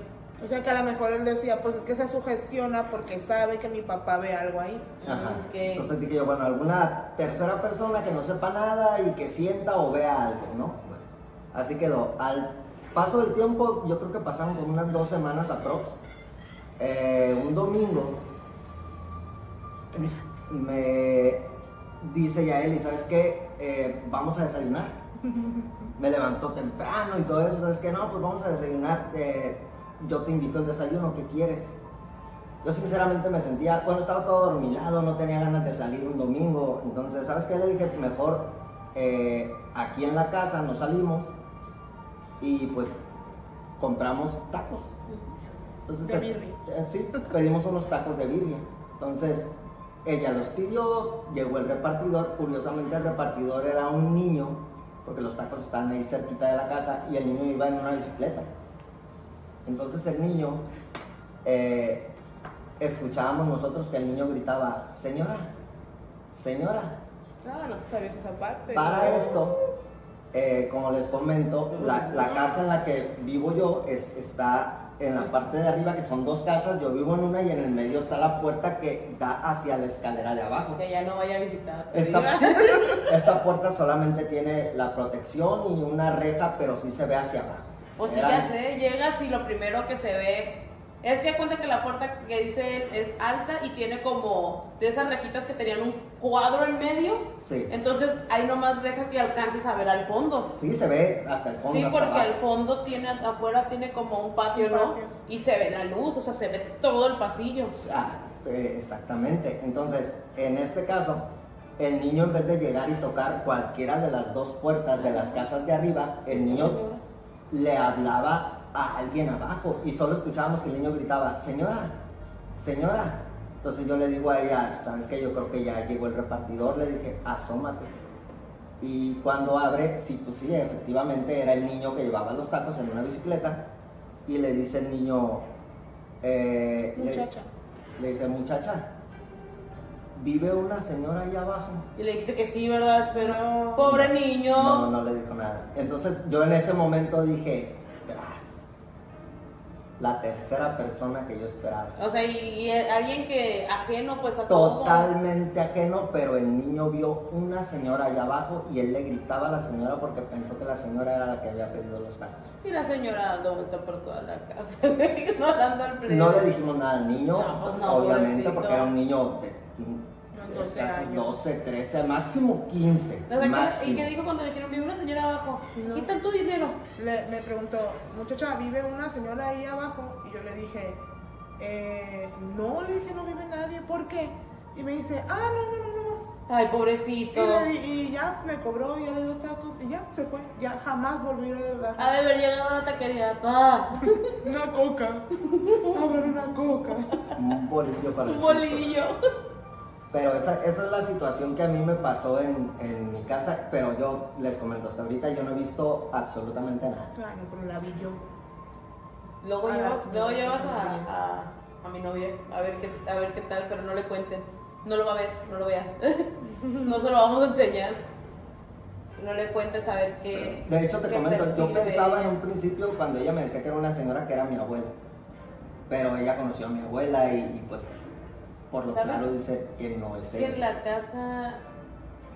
O sea, que a lo mejor él decía, pues es que se sugestiona porque sabe que mi papá ve algo ahí. Ajá. Ok. Entonces dije yo, bueno, alguna tercera persona que no sepa nada y que sienta o vea algo, ¿no? Bueno, así quedó. Al paso del tiempo, yo creo que pasaron como unas dos semanas aprox. Eh, un domingo me dice ya él, ¿y sabes qué? Eh, vamos a desayunar. Me levantó temprano y todo eso, ¿sabes qué? No, pues vamos a desayunar. eh, yo te invito al desayuno, ¿qué quieres? Yo sinceramente me sentía, bueno, estaba todo dormilado, no tenía ganas de salir un domingo. Entonces, ¿sabes qué? Le dije, mejor eh, aquí en la casa nos salimos y pues compramos tacos. Entonces, De eh, birria. eh, sí, pedimos unos tacos de birria. Entonces, ella los pidió, llegó el repartidor. Curiosamente, el repartidor era un niño, porque los tacos estaban ahí cerquita de la casa y el niño iba en una bicicleta. Entonces, el niño, eh, escuchábamos nosotros que el niño gritaba: Señora, señora, Ah, no sabías esa parte. para esto, eh, como les comento, la, la casa en la que vivo yo es, está en la parte de arriba, que son dos casas. Yo vivo en una y en el medio está la puerta que da hacia la escalera de abajo. Que ya no vaya a visitar. Esta, esta puerta solamente tiene la protección y una reja, pero sí se ve hacia abajo. Sí, Era- ya sé, llegas y lo primero que se ve es que cuenta que la puerta que dice él es alta y tiene como de esas rejitas que tenían un cuadro en medio. Sí. Entonces hay nomás rejas que alcances a ver al fondo. Sí, se ve hasta el fondo. Sí, porque al fondo tiene, afuera tiene como un patio, Un ¿no? patio. Y se ve la luz, o sea, se ve todo el pasillo. Ah, eh, exactamente. Entonces, en este caso, el niño en vez de llegar y tocar cualquiera de las dos puertas de las casas de arriba, el niño le hablaba a alguien abajo y solo escuchábamos que el niño gritaba, señora, señora. Entonces yo le digo a ella, ¿sabes qué? Yo creo que ya llegó el repartidor, le dije, asómate. Y cuando abre, sí, pues sí, efectivamente era el niño que llevaba los tacos en una bicicleta y le dice el niño, eh, le- Muchacha. le dice, muchacha, ¿vive una señora ahí abajo? Y le dijiste que sí, ¿verdad? Pero, No. pobre niño. No, no le dijo nada. Entonces yo en ese momento dije, "Tras". La tercera persona que yo esperaba. O sea, y, y alguien que ajeno pues a todo. Totalmente ajeno, pero el niño vio una señora allá abajo y él le gritaba a la señora porque pensó que la señora era la que había pedido los tacos. Y la señora dando vuelta por toda la casa, ignorando al. No le dijimos nada al niño, No, pues no, obviamente, pobrecito. porque era un niño de 12 escasos años. 12, 13, máximo 15. O sea, ¿qué- máximo. ¿Y qué dijo cuando le dijeron, vive una señora abajo? No. Quitan tu dinero. Le- me preguntó, muchacha, ¿vive una señora ahí abajo? Y yo le dije, eh, no, le dije, no vive nadie, ¿por qué? Y me dice, ah, no, no, no, no más. Ay, Y, pobrecito. y ya me cobró, ya le dio tacos y ya se fue. Ya jamás volví a dar Ha de haber llegado a la taquería. Pa, una coca. A ver, una coca. Un bolillo para el un bolillo. Pero esa, esa es la situación que a mí me pasó en, en mi casa, pero yo les comento, hasta ahorita yo no he visto absolutamente nada. Claro, pero la vi yo. Luego Ah, llevas, luego llevas a, a, a mi novia a ver, qué, a ver qué tal, pero no le cuenten. No lo va a ver, no lo veas. no se lo vamos a enseñar. No le cuentes a ver qué. De hecho, te comento, yo pensaba en un principio cuando ella me decía que era una señora que era mi abuela. Pero ella conoció a mi abuela y, y, pues, por lo ¿Sabes? claro dice que no es que en la casa,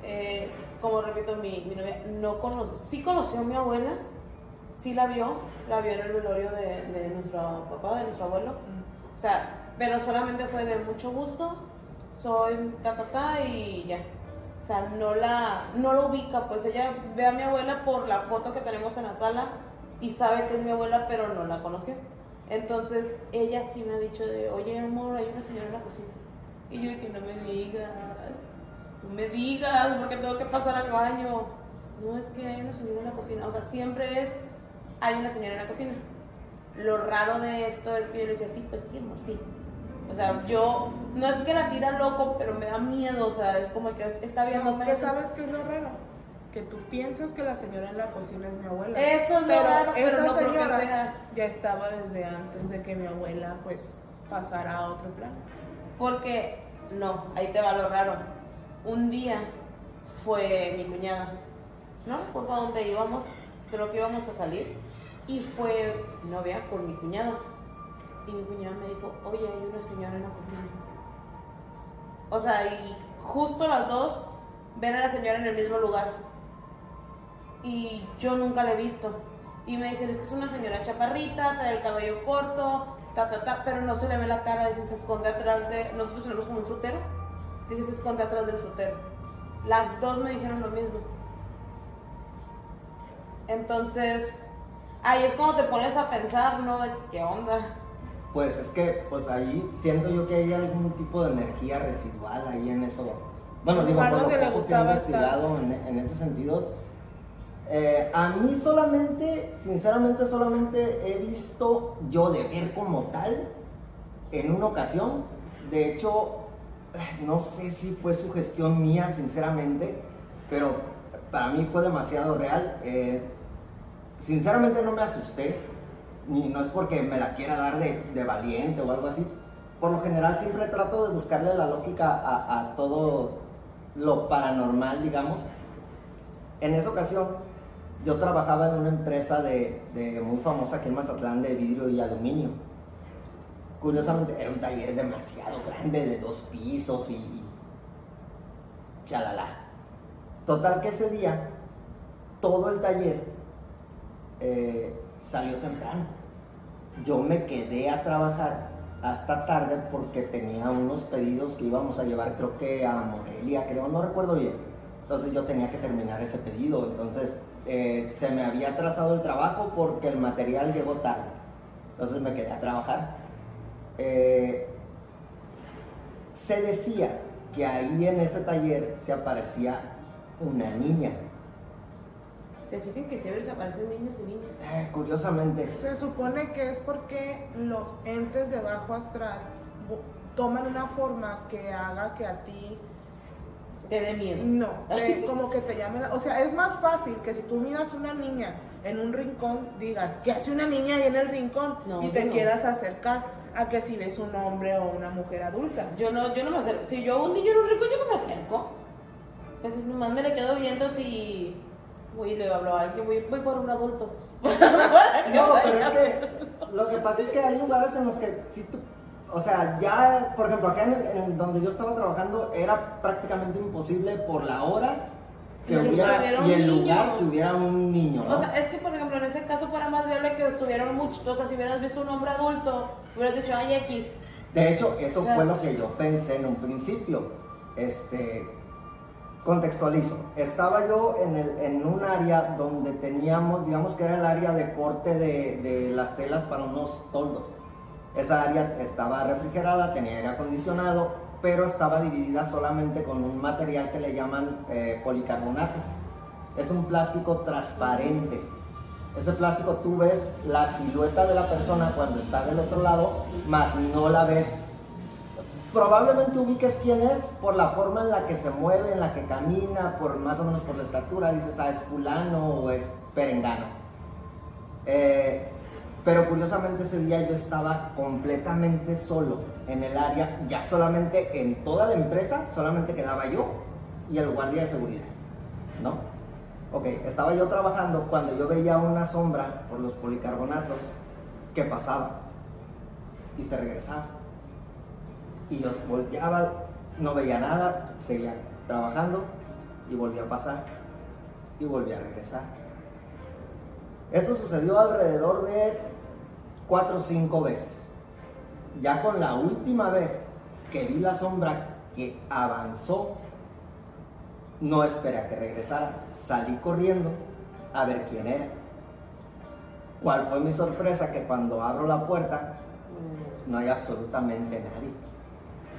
eh, como repito, mi, mi novia no conoció, sí conoció a mi abuela, sí la vio, la vio en el velorio de, de nuestro papá, de nuestro abuelo. O sea, pero solamente fue de mucho gusto, soy ta ta ta y ya. O sea, no la, no la ubica, pues ella ve a mi abuela por la foto que tenemos en la sala y sabe que es mi abuela, pero no la conoció. Entonces, ella sí me ha dicho de, oye, amor, hay una señora en la cocina. Y yo, que no me digas, no me digas, porque tengo que pasar al baño. No, es que hay una señora en la cocina. O sea, siempre es, hay una señora en la cocina. Lo raro de esto es que yo le decía, sí, pues sí, amor, sí. O sea, yo, no es que la tira loco, pero me da miedo, o sea, es como que está viendo No, es que sabes qué es lo raro. Que tú piensas que la señora en la cocina es mi abuela. Eso es lo raro, pero esa no creo que sea. Ya estaba desde antes de que mi abuela pues pasara a otro plano. Porque, no, ahí te va lo raro. Un día fue mi cuñada, ¿no? Por donde íbamos, creo que íbamos a salir. Y fue novia con mi cuñado. Y mi cuñada me dijo, oye, hay una señora en la cocina. O sea, y justo las dos ven a la señora en el mismo lugar. Y yo nunca la he visto. Y me dicen, es que es una señora chaparrita, trae el cabello corto, ta, ta, ta, pero no se le ve la cara, dicen, se esconde atrás de... Nosotros tenemos como un frutero. Dicen, se esconde atrás del frutero. Las dos me dijeron lo mismo. Entonces, ahí es cuando te pones a pensar, ¿no? De que, qué onda. Pues es que, pues ahí siento yo que hay algún tipo de energía residual ahí en eso. Bueno, digo, por lo le poco que he investigado en, en ese sentido. Eh, a mí solamente, sinceramente, solamente he visto yo de ver como tal en una ocasión. De hecho, no sé si fue sugestión mía, sinceramente, pero para mí fue demasiado real. Eh, sinceramente no me asusté, ni no es porque me la quiera dar de, valiente o algo así. Por lo general siempre trato de buscarle la lógica a todo lo paranormal, digamos. En esa ocasión yo trabajaba en una empresa de, de muy famosa aquí en Mazatlán de vidrio y aluminio. Curiosamente era un taller demasiado grande de dos pisos y, chalala. Total que ese día todo el taller eh, salió temprano. Yo me quedé a trabajar hasta tarde porque tenía unos pedidos que íbamos a llevar, creo que a Morelia, creo, no recuerdo bien. Entonces yo tenía que terminar ese pedido. Entonces eh, se me había atrasado el trabajo porque el material llegó tarde. Entonces me quedé a trabajar. Eh, se decía que ahí en ese taller se aparecía una niña. Se fijan que siempre desaparecen niños y niñas. Eh, curiosamente, Se supone que es porque los entes de bajo astral toman una forma que haga que a ti Te dé miedo. no, te- como que te llamen, o sea, es más fácil que si tú miras una niña en un rincón, digas, ¿qué hace una niña ahí en el rincón? No, y te no. quieras acercar a que si ves un hombre o una mujer adulta. Yo no, yo no me acerco. Si yo un niño en un rico, yo no me acerco. Pues nomás me le quedo viendo si voy y le hablo a alguien, voy, voy por un adulto. No, pero es que lo que pasa es que hay lugares en los que si tú, o sea, ya, por ejemplo, acá en, el- en donde yo estaba trabajando era prácticamente imposible por la hora que hubiera y el niño. lugar que hubiera un niño, ¿no? O sea, es que por ejemplo en ese caso fuera más viable que estuvieran muchos. O sea, si hubieras visto un hombre adulto, hubieras dicho, ay, X. De hecho, eso O sea, fue lo que yo pensé en un principio. Este, contextualizo. Estaba yo en, el- en un área donde teníamos, digamos que era el área de corte de, de las telas para unos toldos. Esa área estaba refrigerada, tenía aire acondicionado pero estaba dividida solamente con un material que le llaman eh, policarbonato. Es un plástico transparente. Ese plástico tú ves la silueta de la persona cuando está del otro lado, más no la ves. Probablemente ubiques quién es por la forma en la que se mueve, en la que camina, por más o menos por la estatura. Dices, ah, es fulano o es perengano. Eh, pero curiosamente ese día yo estaba completamente solo en el área, ya solamente en toda la empresa, solamente quedaba yo y el guardia de seguridad, ¿no? Ok, estaba yo trabajando cuando yo veía una sombra por los policarbonatos que pasaba y se regresaba. Y yo volteaba, no veía nada, seguía trabajando y volvía a pasar y volvía a regresar. Esto sucedió alrededor de cuatro o cinco veces. Ya con la última vez que vi la sombra que avanzó, no esperé a que regresara. Salí corriendo a ver quién era. ¿Cuál fue mi sorpresa? Que cuando abro la puerta no hay absolutamente nadie.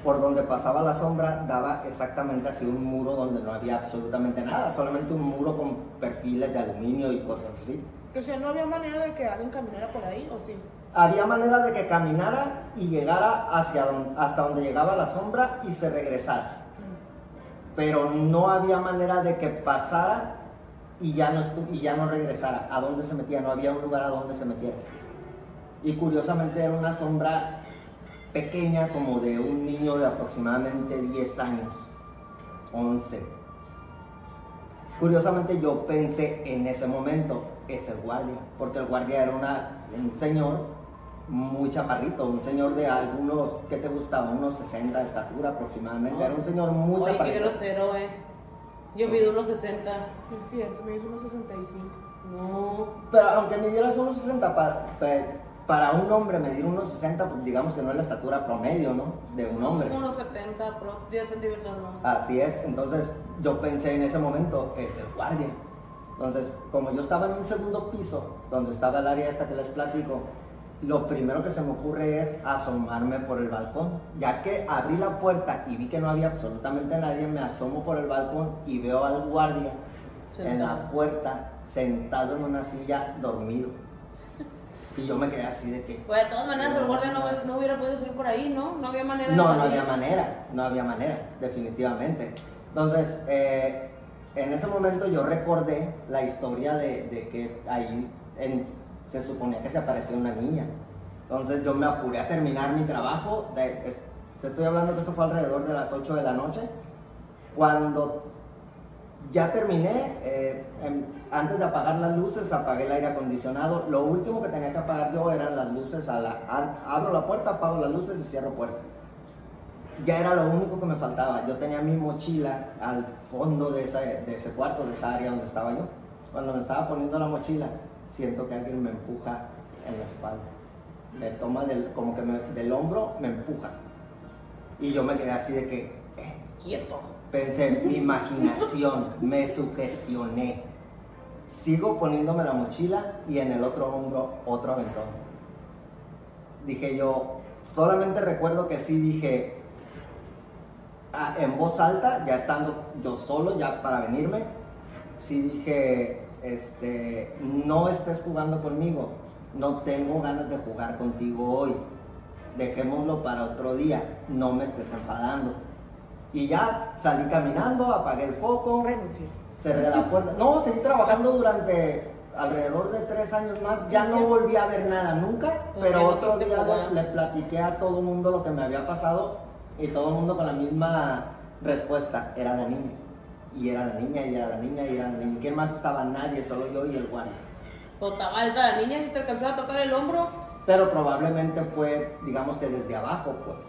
Por donde pasaba la sombra daba exactamente así un muro donde no había absolutamente nada, solamente un muro con perfiles de aluminio y cosas así. O no había manera de que alguien caminara por ahí, ¿o sí? Había manera de que caminara y llegara hacia don- hasta donde llegaba la sombra y se regresara. Pero no había manera de que pasara y ya no, y ya no regresara. ¿A dónde se metía? No había un lugar a donde se metiera. Y curiosamente era una sombra pequeña como de un niño de aproximadamente 10 años, 11. Curiosamente yo pensé en ese momento, es el guardia, porque el guardia era una, un señor muy chaparrito, un señor de algunos, ¿qué te gustaba? Unos 60 de estatura aproximadamente, era un señor muy Oye, qué chaparrito. grosero, eh. Yo mido unos 60. Es cierto, me hizo unos 65. No. Pero aunque midieras unos 60, para, para un hombre medir unos 60, pues digamos que no es la estatura promedio, ¿no? De un hombre. Unos 70, pro- 10 centímetros, no. Así es, entonces yo pensé en ese momento, es el guardia. Entonces, como yo estaba en un segundo piso, donde estaba el área esta que les platico, lo primero que se me ocurre es asomarme por el balcón. Ya que abrí la puerta y vi que no había absolutamente nadie, me asomo por el balcón y veo al guardia en la Sentado. puerta, sentado en una silla, dormido. Y yo me quedé así de que... Pues de todas maneras, el guardia no, no hubiera podido salir por ahí, ¿no? No había manera de No, no había manera, no había manera, definitivamente. Entonces, eh, en ese momento yo recordé la historia de, de que ahí en- se suponía que se apareció una niña. Entonces yo me apuré a terminar mi trabajo. de- es- te estoy hablando que esto fue alrededor de las 8 de la noche. Cuando ya terminé, eh, em, antes de apagar las luces, apagué el aire acondicionado. Lo último que tenía que apagar yo eran las luces. A la, a- abro la puerta, apago las luces y cierro puerta. Ya era lo único que me faltaba. Yo tenía mi mochila al fondo de ese, de ese cuarto, de esa área donde estaba yo. Cuando me estaba poniendo la mochila, siento que alguien me empuja en la espalda. Me toma del, como que me- del hombro, me empuja. Y yo me quedé así de que, eh, Quieto. Pensé en mi imaginación, me sugestioné. Sigo poniéndome la mochila y en el otro hombro otro aventón. Dije yo, solamente recuerdo que sí dije ah, en voz alta, ya estando yo solo, ya para venirme, sí dije, este, no estés jugando conmigo, no tengo ganas de jugar contigo hoy, dejémoslo para otro día, no me estés enfadando. Y ya salí caminando, apagué el foco, cerré la puerta. No, seguí trabajando durante alrededor de tres años más. Ya no volví a ver nada nunca, pero otro día le, le platiqué a todo el mundo lo que me había pasado y todo el mundo con la misma respuesta. Era niña. Y era la niña, y era la niña, y era la niña. ¿Quién más estaba? Nadie, solo yo y el guardia. O estaba alta la niña y te alcanzaba a tocar el hombro. Pero probablemente fue, digamos que desde abajo, pues.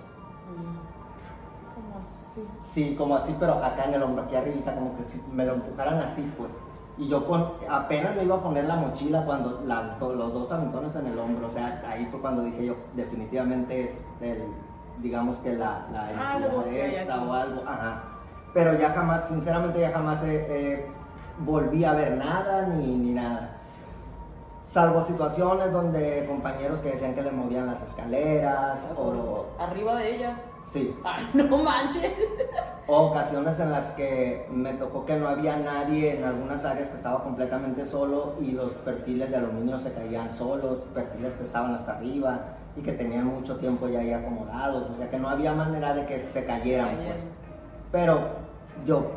Como así. Sí, como así, pero acá en el hombro, aquí arribita, como que si me lo empujaran así, pues. Y yo con, apenas me iba a poner la mochila cuando las, do- los dos aventones en el hombro, o sea, ahí fue cuando dije yo, definitivamente es el, digamos que la, la hay esta o algo, ajá. Pero ya jamás, sinceramente ya jamás eh, eh, volví a ver nada ni, ni nada. Salvo situaciones donde compañeros que decían que le movían las escaleras o... Arriba de ella. Sí. Ay, no manches. O ocasiones en las que me tocó que no había nadie en algunas áreas que estaba completamente solo y los perfiles de aluminio se caían solos, perfiles que estaban hasta arriba y que tenían mucho tiempo ya ahí acomodados, o sea que no había manera de que se cayeran. pues. Cayeran. Pero yo,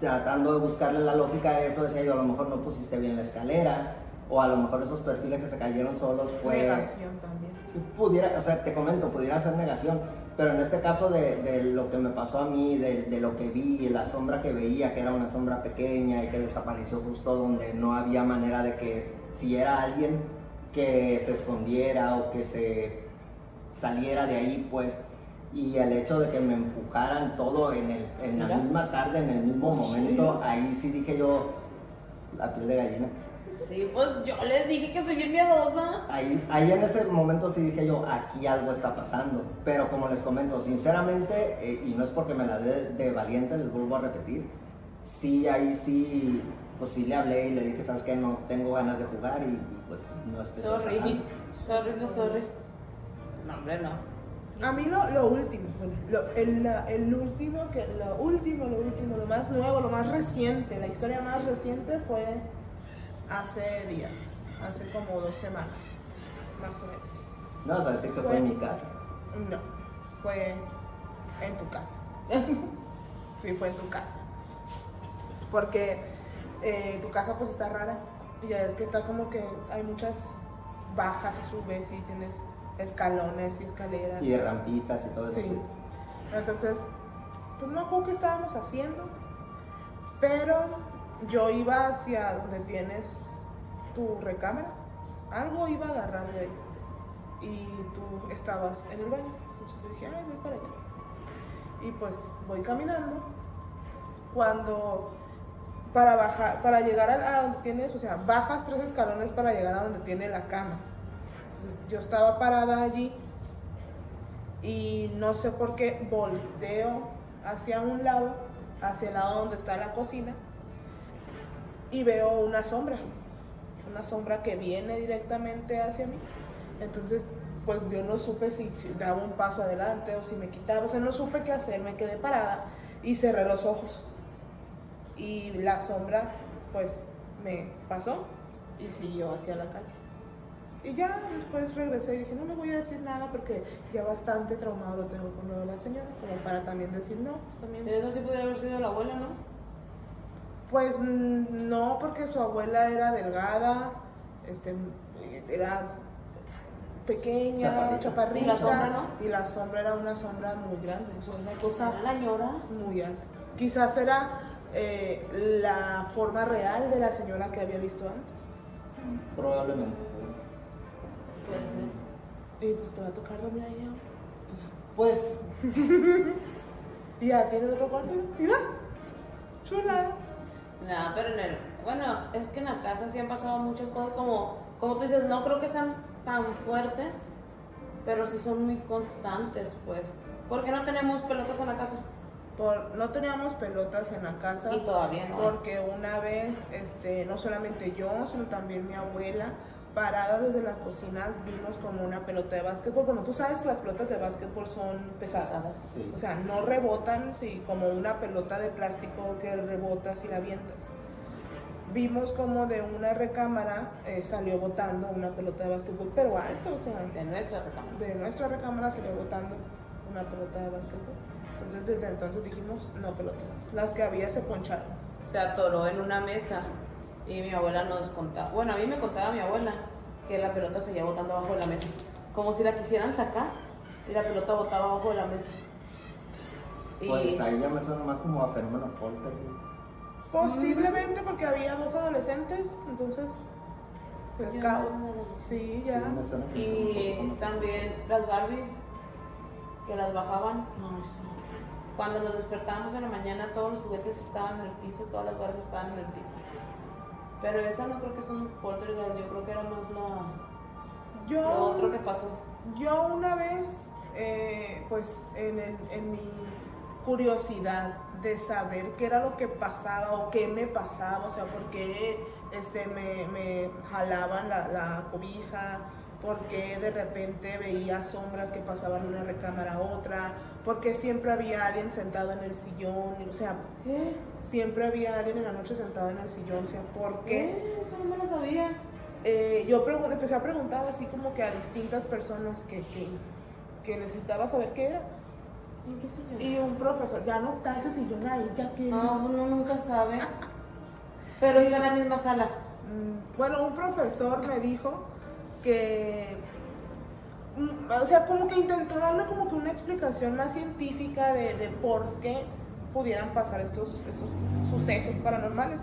tratando de buscarle la lógica a eso, decía yo, a lo mejor no pusiste bien la escalera, o a lo mejor esos perfiles que se cayeron solos fue... Negación también. Pudiera, o sea, te comento, pudiera ser negación, pero en este caso de, de lo que me pasó a mí, de, de lo que vi, la sombra que veía, que era una sombra pequeña y que desapareció justo donde no había manera de que si era alguien que se escondiera o que se saliera de ahí, pues, y el hecho de que me empujaran todo en, el, en la misma tarde, en el mismo momento, ahí sí dije yo, la piel de gallina. Sí, pues yo les dije que soy bien miedosa. Ahí, ahí en ese momento sí dije yo, aquí algo está pasando. Pero como les comento, sinceramente, eh, y no es porque me la dé de valiente, les vuelvo a repetir, sí, ahí sí, pues sí le hablé y le dije, ¿sabes qué? No tengo ganas de jugar y, y, pues no estoy Sorry. jugando". Sorry, pues sorry. No, hombre, no. A mí lo, lo último, bueno, lo- el, último, que lo último, lo último, lo más nuevo, lo más reciente, la historia más reciente fue hace días, hace como dos semanas, más o menos. No vas a decir que fue en mi casa. No, fue en tu casa. Sí, fue en tu casa. Porque eh, tu casa pues está rara. Y ya es que está como que hay muchas bajas y subes y tienes escalones y escaleras. Y de rampitas y todo eso. Sí. Entonces, pues no acuerdo qué estábamos haciendo, pero yo iba hacia donde tienes tu recámara. Algo iba a agarrar de ahí. Y tú estabas en el baño. Entonces yo dije, ay, voy para allá. Y pues voy caminando. Cuando para bajar, para llegar a, a donde tienes, o sea, bajas tres escalones para llegar a donde tiene la cama. Yo estaba parada allí y no sé por qué volteo hacia un lado, hacia el lado donde está la cocina y veo una sombra, una sombra que viene directamente hacia mí. Entonces, pues yo no supe si daba un paso adelante o si me quitaba, o sea, no supe qué hacer, me quedé parada y cerré los ojos. Y la sombra, pues, me pasó y siguió hacia la calle. Y ya después regresé y dije, no me voy a decir nada porque ya bastante traumado lo tengo con lo de la señora, como para también decir no, también. Eso sí pudiera haber sido la abuela, ¿no? Pues mm, no, porque su abuela era delgada, este, era pequeña, Chaparrita. chaparrita. ¿Y la sombra no? Y la sombra era una sombra muy grande, una cosa Era la ñora. muy alta. Quizás era eh, la forma real de la señora que había visto antes. Probablemente. Y pues te va a tocar dormir ahí. Pues Y ya tiene otro cuarto. Mira, chula. No, pero en el. Bueno, es que en la casa sí han pasado muchas cosas como. Como tú dices, no creo que sean tan fuertes, pero sí son muy constantes, pues. ¿Por qué no tenemos pelotas en la casa? Por, no teníamos pelotas en la casa. Y todavía no. Porque una vez, este, no solamente yo, sino también mi abuela, parada desde la cocina, vimos como una pelota de básquetbol. Bueno, tú sabes que las pelotas de básquetbol son pesadas. Sí. O sea, no rebotan sí, como una pelota de plástico que rebota si la avientas. Vimos como de una recámara eh, salió botando una pelota de básquetbol, pero alto, o sea, De nuestra recámara. de nuestra recámara salió botando una pelota de básquetbol. Entonces desde entonces dijimos no pelotas. Las que había se poncharon. Se atoró en una mesa y mi abuela nos contaba. Bueno, a mí me contaba mi abuela que la pelota seguía botando abajo de la mesa. Como si la quisieran sacar y la pelota botaba abajo de la mesa. Y Pues ahí ya me suena más como a fenómeno poltergeist. Posiblemente porque había dos adolescentes, entonces el Sí, ya. Sí, me suena que Y también las Barbies que las bajaban. No, sí. Cuando nos despertábamos en la mañana, todos los juguetes estaban en el piso, todas las Barbies estaban en el piso. Pero esa no creo que es un poltergeist, yo creo que era más la, Yo, lo otro que pasó. yo una vez, eh, pues en, el- en mi curiosidad de saber qué era lo que pasaba o qué me pasaba, o sea, por qué este, me, me jalaban la, la cobija porque de repente veía sombras que pasaban de una recámara a otra, porque siempre había alguien sentado en el sillón, o sea, ¿Qué? siempre había alguien en la noche sentado en el sillón, o sea, ¿por qué? Eso no me lo sabía. Eh, yo empecé a preguntar así como que a distintas personas que, que, que necesitaba saber qué era. ¿En qué sillón? Y un profesor, ya no está ese sillón ahí, ya que... No, uno nunca sabe. Pero está en la misma sala. Mm, Bueno, un profesor me dijo que, mm, o sea, como que intentó darle como que una explicación más científica de, de por qué pudieran pasar estos, estos sucesos paranormales.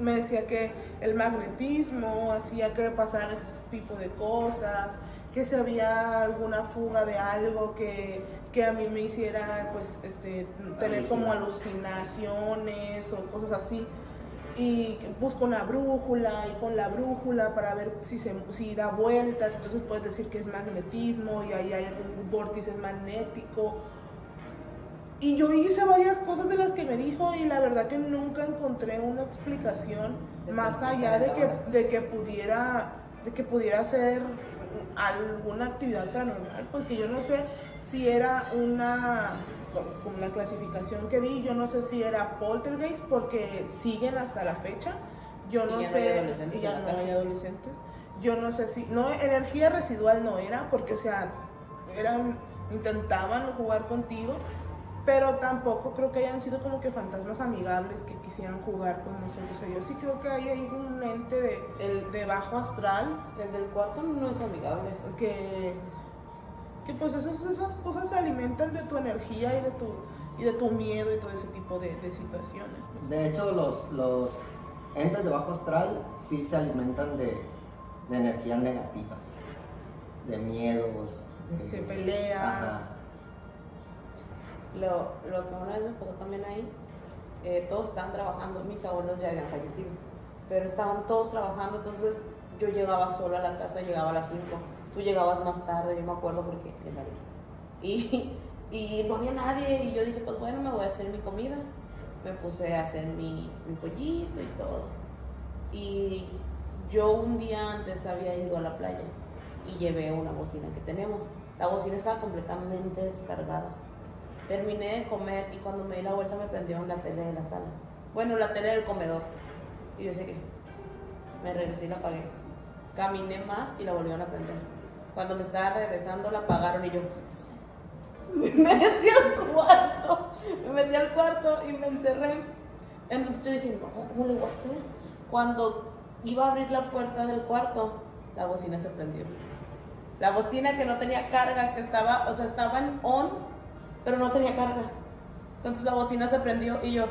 Me decía que el magnetismo hacía que pasaran ese tipo de cosas, que si había alguna fuga de algo que, que a mí me hiciera pues este tener como alucinaciones o cosas así y busco una brújula y con la brújula para ver si, se, si da vueltas, entonces puedes decir que es magnetismo y ahí hay algún vórtice magnético. Y yo hice varias cosas de las que me dijo y la verdad que nunca encontré una explicación De más allá de que, de que pudiera de que pudiera ser alguna actividad paranormal, pues que yo no sé si era una con la clasificación que di, yo no sé si era poltergeist porque siguen hasta la fecha. Yo Y no ya no hay sé adolescentes y ya no hay adolescentes. Yo no sé si no energía residual no era porque o sea, eran intentaban jugar contigo, pero tampoco creo que hayan sido como que fantasmas amigables que quisieran jugar con nosotros. O sea, yo sí creo que hay ahí un ente de, El, de bajo astral el del cuarto no es amigable. que, que pues esas, esas cosas se alimentan de tu energía y de tu, y de tu miedo y todo ese tipo de, de situaciones. pues. De hecho, los, los entes de bajo astral sí se alimentan de, de energías negativas, de miedos, De peleas. Ajá. Lo, lo que una vez me pasó también ahí, eh, todos estaban trabajando, mis abuelos ya habían fallecido, pero estaban todos trabajando, entonces yo llegaba sola a la casa, llegaba a las 5, tú llegabas más tarde, yo me acuerdo porque ahí. Y, y no había nadie, y yo dije, pues bueno, me voy a hacer mi comida. Me puse a hacer mi, mi pollito y todo. Y yo un día antes había ido a la playa y llevé una bocina que tenemos. La bocina estaba completamente descargada. Terminé de comer y cuando me di la vuelta me prendieron la tele de la sala. Bueno, la tele del comedor. Y yo sé que me regresé y la apagué. Caminé más y la volvieron a prender. Cuando me estaba regresando la apagaron y yo me metí al cuarto. Me metí al cuarto y me encerré. Entonces yo dije, ¿cómo le voy a hacer? Cuando iba a abrir la puerta del cuarto, la bocina se prendió. La bocina que no tenía carga, que estaba, o sea, estaba en on, pero no tenía carga. Entonces la bocina se prendió y yo.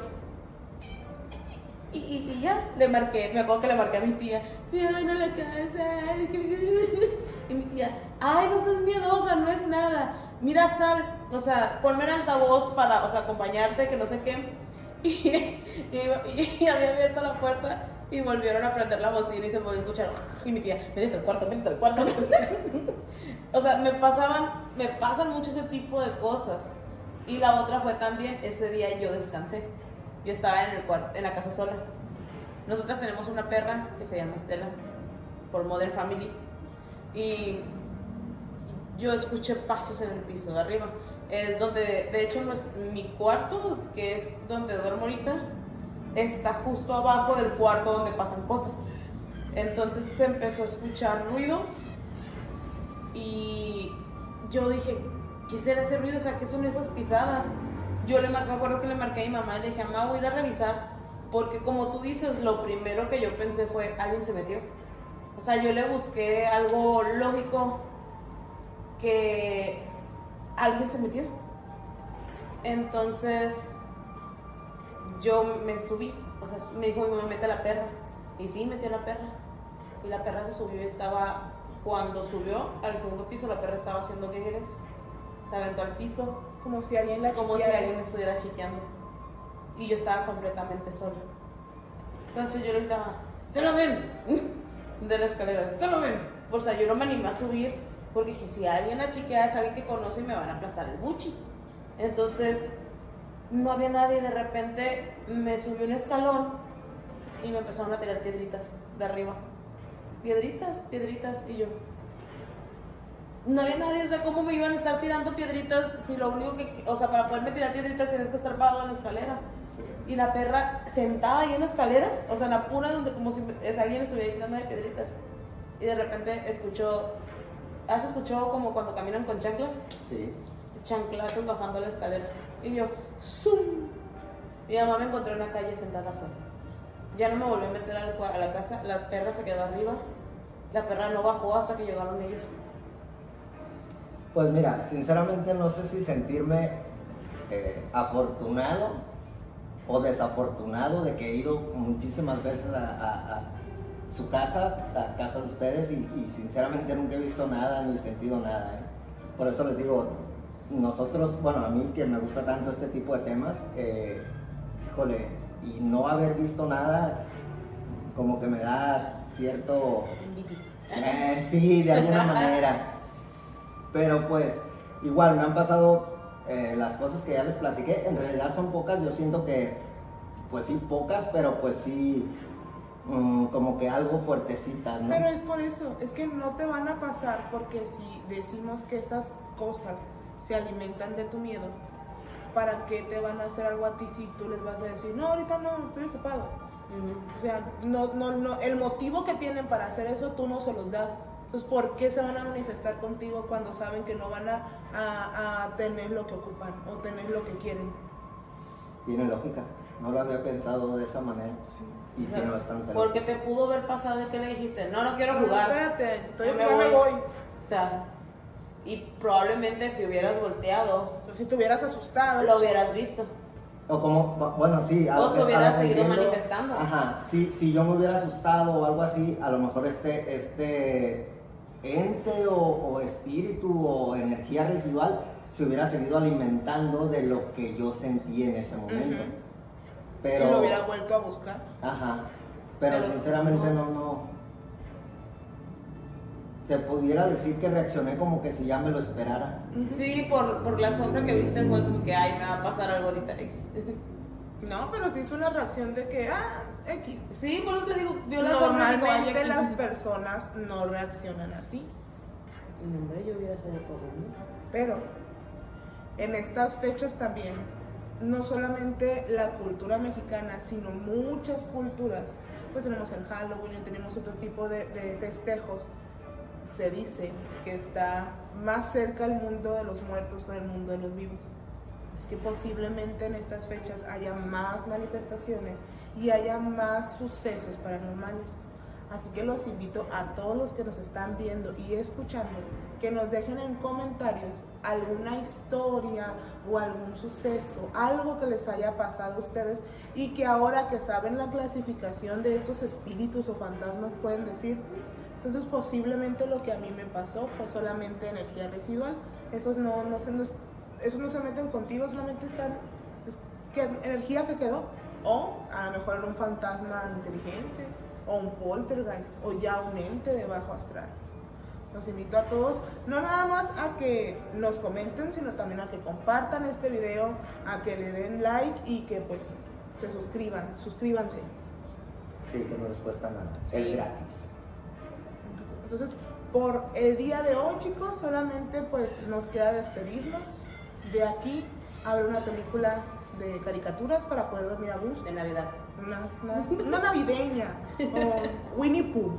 Y, y- y ya, le marqué, me acuerdo que le marqué a mi tía, tía, ven a la casa. Y mi tía, ay, no seas miedosa, no es nada. Mira, sal, o sea, ponme en altavoz para, o sea, acompañarte, que no sé qué. Y, y- y había abierto la puerta y volvieron a prender la bocina y se volvió a escuchar. Y mi tía, vete al cuarto, vete al cuarto. o sea, me pasaban, me pasan mucho ese tipo de cosas. Y la otra fue también, ese día yo descansé. Yo estaba en, el cuarto, en la casa sola. Nosotras tenemos una perra que se llama Estela, por Modern Family. Y yo escuché pasos en el piso de arriba. Es donde, de hecho, mi cuarto, que es donde duermo ahorita, está justo abajo del cuarto donde pasan cosas. Entonces se empezó a escuchar ruido y yo dije, ¿qué será ese ruido? O sea, ¿qué son esas pisadas? Yo le marqué, me acuerdo que le marqué a mi mamá y le dije, mamá, voy a ir a revisar, porque como tú dices, lo primero que yo pensé fue, alguien se metió. O sea, yo le busqué algo lógico que alguien se metió. Entonces, yo me subí, o sea, me dijo mi mamá, mete a la perra. Y sí, metió a la perra. Y la perra se subió y estaba, cuando subió al segundo piso, la perra estaba haciendo guerreres. Se aventó al piso, Como si alguien la como si alguien estuviera chiqueando. Y yo estaba completamente sola. Entonces yo le gritaba, ¡Estela, ven! De la escalera, ¡Estela, ven! O sea, yo no me animé a subir porque dije, si alguien la chiquea es alguien que conoce me van a aplastar el buchi. Entonces, no había nadie. De repente me subí un escalón y me empezaron a tirar piedritas de arriba. Piedritas, piedritas. Y yo, no había nadie, o sea, ¿cómo me iban a estar tirando piedritas si lo único que, o sea, para poderme tirar piedritas tienes que estar parado en la escalera? Y la perra sentada ahí en la escalera, o sea, en la pura donde como si es alguien estuviera tirando de piedritas. Y de repente escuchó, ¿has escuchado como cuando caminan con chanclas? Sí. Chanclazos bajando la escalera. Y yo, ¡zum! Mi mamá me encontró en la calle sentada afuera. Ya no me volví a meter a la casa, la perra se quedó arriba. La perra no bajó hasta que llegaron ellos. Pues mira, sinceramente no sé si sentirme eh, afortunado o desafortunado de que he ido muchísimas veces a, a- a su casa, a casa de ustedes, y, y sinceramente nunca he visto nada ni sentido nada. ¿eh? Por eso les digo, nosotros, bueno, a mí que me gusta tanto este tipo de temas, eh, híjole, y no haber visto nada, como que me da cierto eh, sí, de alguna manera. Pero pues, igual me han pasado eh, las cosas que ya les platiqué. En realidad son pocas, yo siento que, pues sí, pocas, pero pues sí, mm, como que algo fuertecitas, ¿no? Pero es por eso, es que no te van a pasar porque si decimos que esas cosas se alimentan de tu miedo, ¿para qué te van a hacer algo a ti si tú les vas a decir, no, ahorita no, estoy ocupado? O sea, no, no, no, el motivo que tienen para hacer eso tú no se los das. Entonces, ¿por qué se van a manifestar contigo cuando saben que no van a, a- a tener lo que ocupan o tener lo que quieren? Tiene lógica, no lo había pensado de esa manera. Y O sea, tiene bastante Porque lógica. te pudo haber pasado y que le dijiste, no, no quiero No, jugar. espérate, estoy, me voy. O sea, y probablemente si hubieras volteado, Entonces, si te hubieras asustado, lo hubieras visto. O como, bueno, sí. a O se hubiera seguido entiendo- manifestando. Ajá, sí, si yo me hubiera asustado o algo así, a lo mejor este, este ente o, o espíritu o energía residual se hubiera seguido alimentando de lo que yo sentí en ese momento. Pero, y lo hubiera vuelto a buscar. ajá, pero, Pero sinceramente no. no, no. Se pudiera decir que reaccioné como que si ya me lo esperara. Sí, por, por la sombra que viste fue como que, ay, me va a pasar algo ahorita. X. No, pero sí es una reacción de que, ah, X. Sí, por eso te digo, vio la sombra y dijo, ay, Normalmente X. las personas no reaccionan así. No, hombre, yo hubiera salido corriendo. Pero en estas fechas también, no solamente la cultura mexicana, sino muchas culturas, pues tenemos el Halloween, tenemos otro tipo de, de festejos. Se dice que está más cerca el mundo de los muertos con el mundo de los vivos. Es que posiblemente en estas fechas haya más manifestaciones y haya más sucesos paranormales. Así que los invito a todos los que nos están viendo y escuchando que nos dejen en comentarios alguna historia o algún suceso, algo que les haya pasado a ustedes y que ahora que saben la clasificación de estos espíritus o fantasmas pueden decir, entonces posiblemente lo que a mí me pasó fue solamente energía residual. Esos no, no se, esos no se meten contigo, solamente están es energía que quedó. O a lo mejor era un fantasma inteligente, o un poltergeist, o ya un ente de bajo astral. Los invito a todos, no nada más a que nos comenten, sino también a que compartan este video, a que le den like y que pues se suscriban, suscríbanse. Sí, que no les cuesta nada. Sí. Es gratis. Entonces, por el día de hoy, chicos, solamente pues nos queda despedirnos. De aquí habrá una película de caricaturas para poder dormir a gusto. De Navidad. Una, una- una navideña. O Winnie Pooh.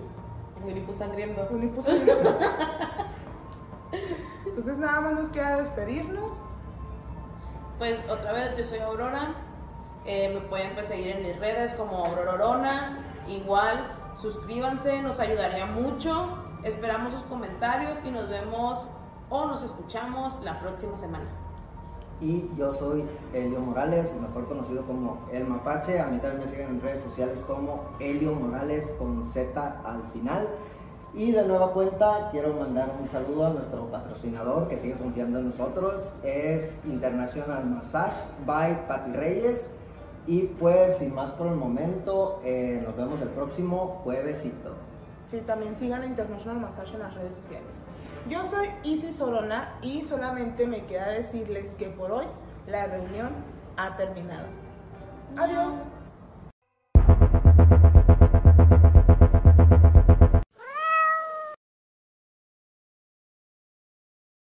Winnie Pooh sangriento. Winnie Pooh sangriento. Entonces nada más nos queda despedirnos. Pues otra vez, yo soy Aurora. Eh, me pueden pues, seguir en mis redes como Aurora Orona. Igual, suscríbanse, nos ayudaría mucho. Esperamos sus comentarios y nos vemos o nos escuchamos la próxima semana. Y yo soy Elio Morales, mejor conocido como El Mapache. A mí también me siguen en redes sociales como Elio Morales con Z al final. Y de nueva cuenta quiero mandar un saludo a nuestro patrocinador que sigue confiando en nosotros. Es International Massage by Pati Reyes. Y pues sin más por el momento, eh, nos vemos el próximo juevesito. Sí, también sigan a International Massage en las redes sociales. Yo soy Isis Orona y solamente me queda decirles que por hoy la reunión ha terminado. Adiós.